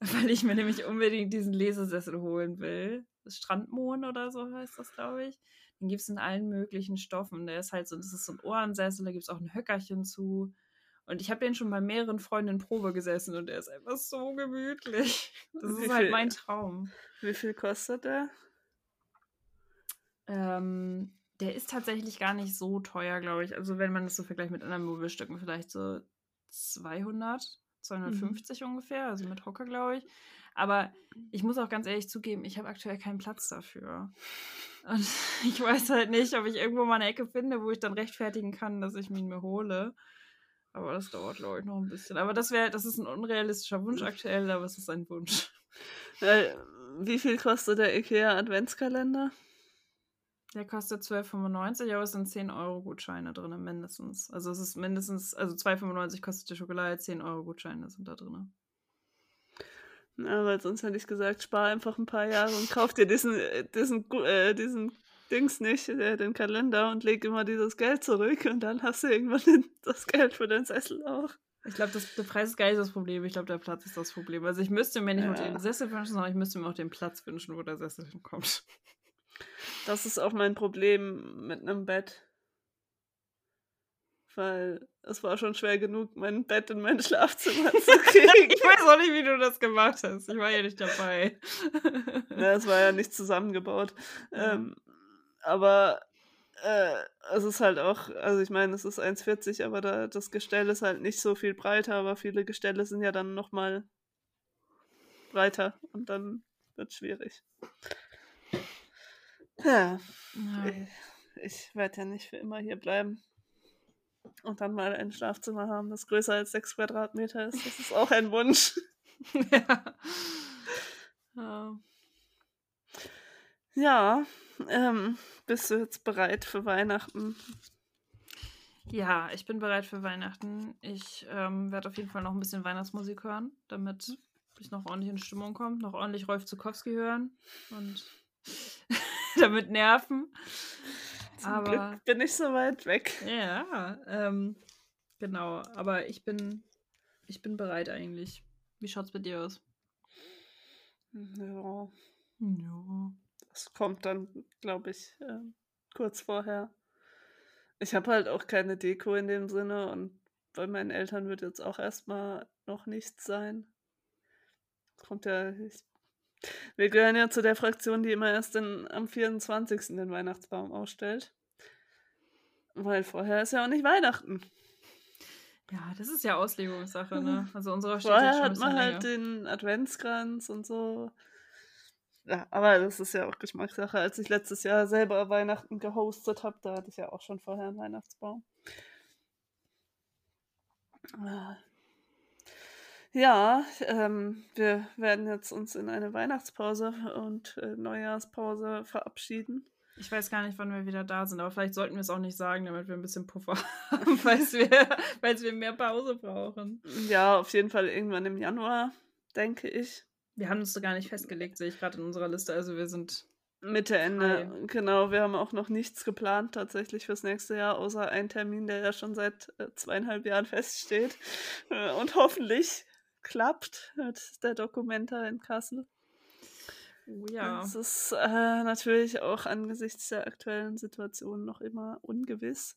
Weil ich mir nämlich unbedingt diesen Lesesessel holen will. Das Strandmohn oder so heißt das, glaube ich. Den gibt es in allen möglichen Stoffen. Der ist halt so, das ist so ein Ohrensessel, da gibt es auch ein Höckerchen zu. Und ich habe den schon bei mehreren Freunden in Probe gesessen und der ist einfach so gemütlich. Das ist halt mein Traum. Wie viel kostet der? Ähm, der ist tatsächlich gar nicht so teuer, glaube ich. Also wenn man das so vergleicht mit anderen Möbelstücken, vielleicht so 200, 250 mhm. ungefähr, also mit Hocker, glaube ich. Aber ich muss auch ganz ehrlich zugeben, ich habe aktuell keinen Platz dafür. Und ich weiß halt nicht, ob ich irgendwo mal eine Ecke finde, wo ich dann rechtfertigen kann, dass ich ihn mir hole. Aber das dauert, glaube ich, noch ein bisschen. Aber das wäre, das ist ein unrealistischer Wunsch aktuell, aber es ist ein Wunsch. Äh, wie viel kostet der IKEA Adventskalender? Der kostet 12,95, aber es sind 10 Euro Gutscheine drin, mindestens. Also es ist mindestens, also 2,95 kostet die Schokolade, 10 Euro Gutscheine sind da drin. Ja, weil sonst hätte ich gesagt, spar einfach ein paar Jahre und kauf dir diesen, diesen, äh, diesen Dings nicht, äh, den Kalender und leg immer dieses Geld zurück und dann hast du irgendwann das Geld für den Sessel auch. Ich glaube, der Preis ist gar nicht das Problem. Ich glaube, der Platz ist das Problem. Also ich müsste mir nicht ja. nur den Sessel wünschen, sondern ich müsste mir auch den Platz wünschen, wo der Sessel hinkommt. Das ist auch mein Problem mit einem Bett. Weil es war schon schwer genug, mein Bett in mein Schlafzimmer zu kriegen. ich weiß auch nicht, wie du das gemacht hast. Ich war ja nicht dabei. es war ja nicht zusammengebaut. Ja. Ähm, aber äh, es ist halt auch, also ich meine, es ist 1,40, aber da, das Gestell ist halt nicht so viel breiter, aber viele Gestelle sind ja dann nochmal breiter und dann wird es schwierig. Ja, ja. ich, ich werde ja nicht für immer hier bleiben und dann mal ein Schlafzimmer haben, das größer als 6 Quadratmeter ist. Das ist auch ein Wunsch. ja. ja. Ja, ähm, bist du jetzt bereit für Weihnachten? Ja, ich bin bereit für Weihnachten. Ich ähm, werde auf jeden Fall noch ein bisschen Weihnachtsmusik hören, damit ich noch ordentlich in Stimmung komme, noch ordentlich Rolf Zukowski hören und damit nerven. Zum aber Glück bin ich so weit weg. Ja, ähm, genau. Aber ich bin, ich bin bereit eigentlich. Wie schaut's bei dir aus? Ja. Ja. Das kommt dann, glaube ich, äh, kurz vorher. Ich habe halt auch keine Deko in dem Sinne und bei meinen Eltern wird jetzt auch erstmal noch nichts sein. Kommt ja. Ich, wir gehören ja zu der Fraktion, die immer erst in, am 24. den Weihnachtsbaum ausstellt. Weil vorher ist ja auch nicht Weihnachten. Ja, das ist ja Auslegungssache, ne? Also unsere Vorher hat man halt den Adventskranz und so. Ja, aber das ist ja auch Geschmackssache. Als ich letztes Jahr selber Weihnachten gehostet habe, da hatte ich ja auch schon vorher einen Weihnachtsbaum. Ja, ähm, wir werden jetzt uns in eine Weihnachtspause und äh, Neujahrspause verabschieden. Ich weiß gar nicht, wann wir wieder da sind, aber vielleicht sollten wir es auch nicht sagen, damit wir ein bisschen Puffer haben, falls wir, falls wir mehr Pause brauchen. Ja, auf jeden Fall irgendwann im Januar, denke ich. Wir haben uns so gar nicht festgelegt, sehe ich gerade in unserer Liste. Also wir sind Mitte, Ende. Frei. Genau, wir haben auch noch nichts geplant tatsächlich fürs nächste Jahr, außer einen Termin, der ja schon seit äh, zweieinhalb Jahren feststeht. Äh, und hoffentlich klappt mit der Dokumenta in Kassel. Oh ja. Das ist äh, natürlich auch angesichts der aktuellen Situation noch immer ungewiss.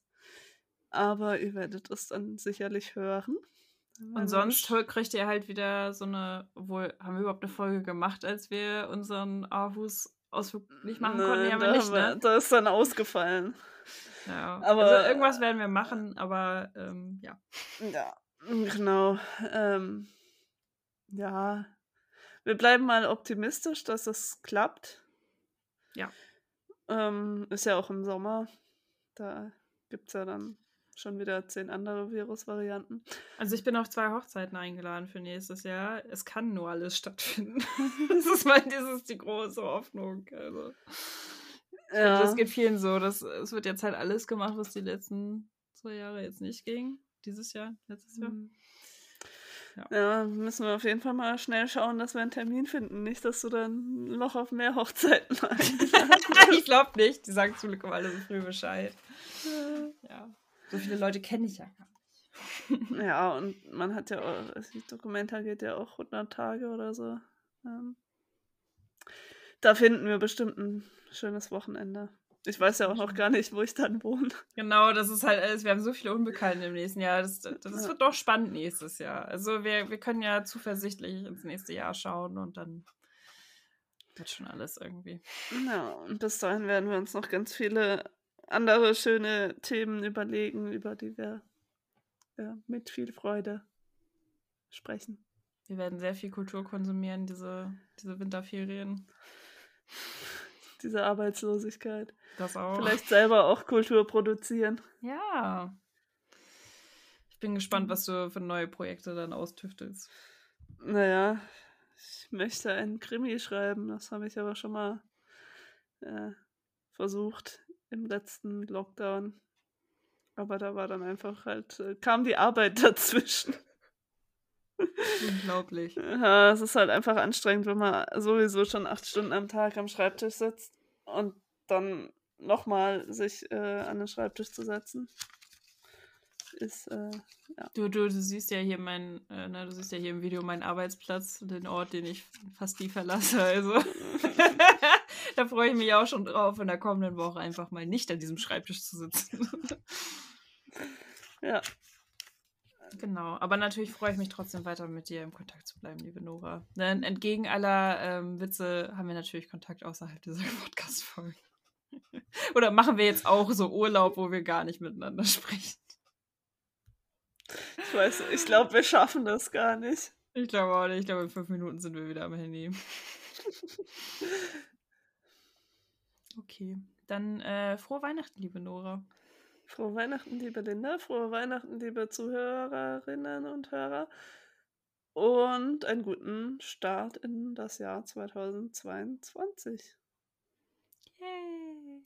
Aber ihr werdet es dann sicherlich hören. Und sonst kriegt ihr halt wieder so eine, obwohl, haben wir überhaupt eine Folge gemacht, als wir unseren Aarhus-Ausflug nicht machen Nein, konnten? Ja, da, nicht, ne? da ist dann ausgefallen. Ja, aber also irgendwas werden wir machen, aber ähm, ja. Ja, genau. Ähm, ja, wir bleiben mal optimistisch, dass es klappt. Ja. Ähm, ist ja auch im Sommer. Da gibt es ja dann schon wieder zehn andere Virusvarianten. Also ich bin auf zwei Hochzeiten eingeladen für nächstes Jahr. Es kann nur alles stattfinden. das ist mal dieses die große Hoffnung. Also. Ja. Das geht vielen so. Das, es wird jetzt halt alles gemacht, was die letzten zwei Jahre jetzt nicht ging. Dieses Jahr, letztes Jahr. Mhm. Ja. ja. müssen wir auf jeden Fall mal schnell schauen, dass wir einen Termin finden. Nicht, dass du dann noch auf mehr Hochzeiten Ich glaube nicht. Die sagen zum Glück immer alle so früh Bescheid. Ja. So viele Leute kenne ich ja gar nicht. Ja, und man hat ja auch, das Dokumenta geht ja auch 100 Tage oder so. Ähm, da finden wir bestimmt ein schönes Wochenende. Ich weiß ja auch noch gar nicht, wo ich dann wohne. Genau, das ist halt alles. Wir haben so viele Unbekannte im nächsten Jahr. Das, das ja. wird doch spannend nächstes Jahr. Also wir, wir können ja zuversichtlich ins nächste Jahr schauen und dann wird schon alles irgendwie. Ja, und bis dahin werden wir uns noch ganz viele andere schöne Themen überlegen, über die wir ja, mit viel Freude sprechen. Wir werden sehr viel Kultur konsumieren, diese, diese Winterferien diese Arbeitslosigkeit. Das auch. Vielleicht selber auch Kultur produzieren. Ja. Ich bin gespannt, was du für neue Projekte dann austüftelst. Naja, ich möchte einen Krimi schreiben. Das habe ich aber schon mal äh, versucht im letzten Lockdown. Aber da war dann einfach halt, äh, kam die Arbeit dazwischen. Unglaublich. Ja, es ist halt einfach anstrengend, wenn man sowieso schon acht Stunden am Tag am Schreibtisch sitzt und dann nochmal sich äh, an den Schreibtisch zu setzen. Ist, äh, ja. Du, du, du siehst ja hier mein, äh, ne, du siehst ja hier im Video meinen Arbeitsplatz, den Ort, den ich fast nie verlasse. Also da freue ich mich auch schon drauf, in der kommenden Woche einfach mal nicht an diesem Schreibtisch zu sitzen. ja. Genau, aber natürlich freue ich mich trotzdem weiter mit dir im Kontakt zu bleiben, liebe Nora. Denn entgegen aller ähm, Witze haben wir natürlich Kontakt außerhalb dieser Podcast-Folge. Oder machen wir jetzt auch so Urlaub, wo wir gar nicht miteinander sprechen? Ich weiß, ich glaube, wir schaffen das gar nicht. Ich glaube auch nicht. Ich glaube, in fünf Minuten sind wir wieder am Handy. Okay, dann äh, frohe Weihnachten, liebe Nora. Frohe Weihnachten, liebe Linda. Frohe Weihnachten, liebe Zuhörerinnen und Hörer. Und einen guten Start in das Jahr 2022. Yay!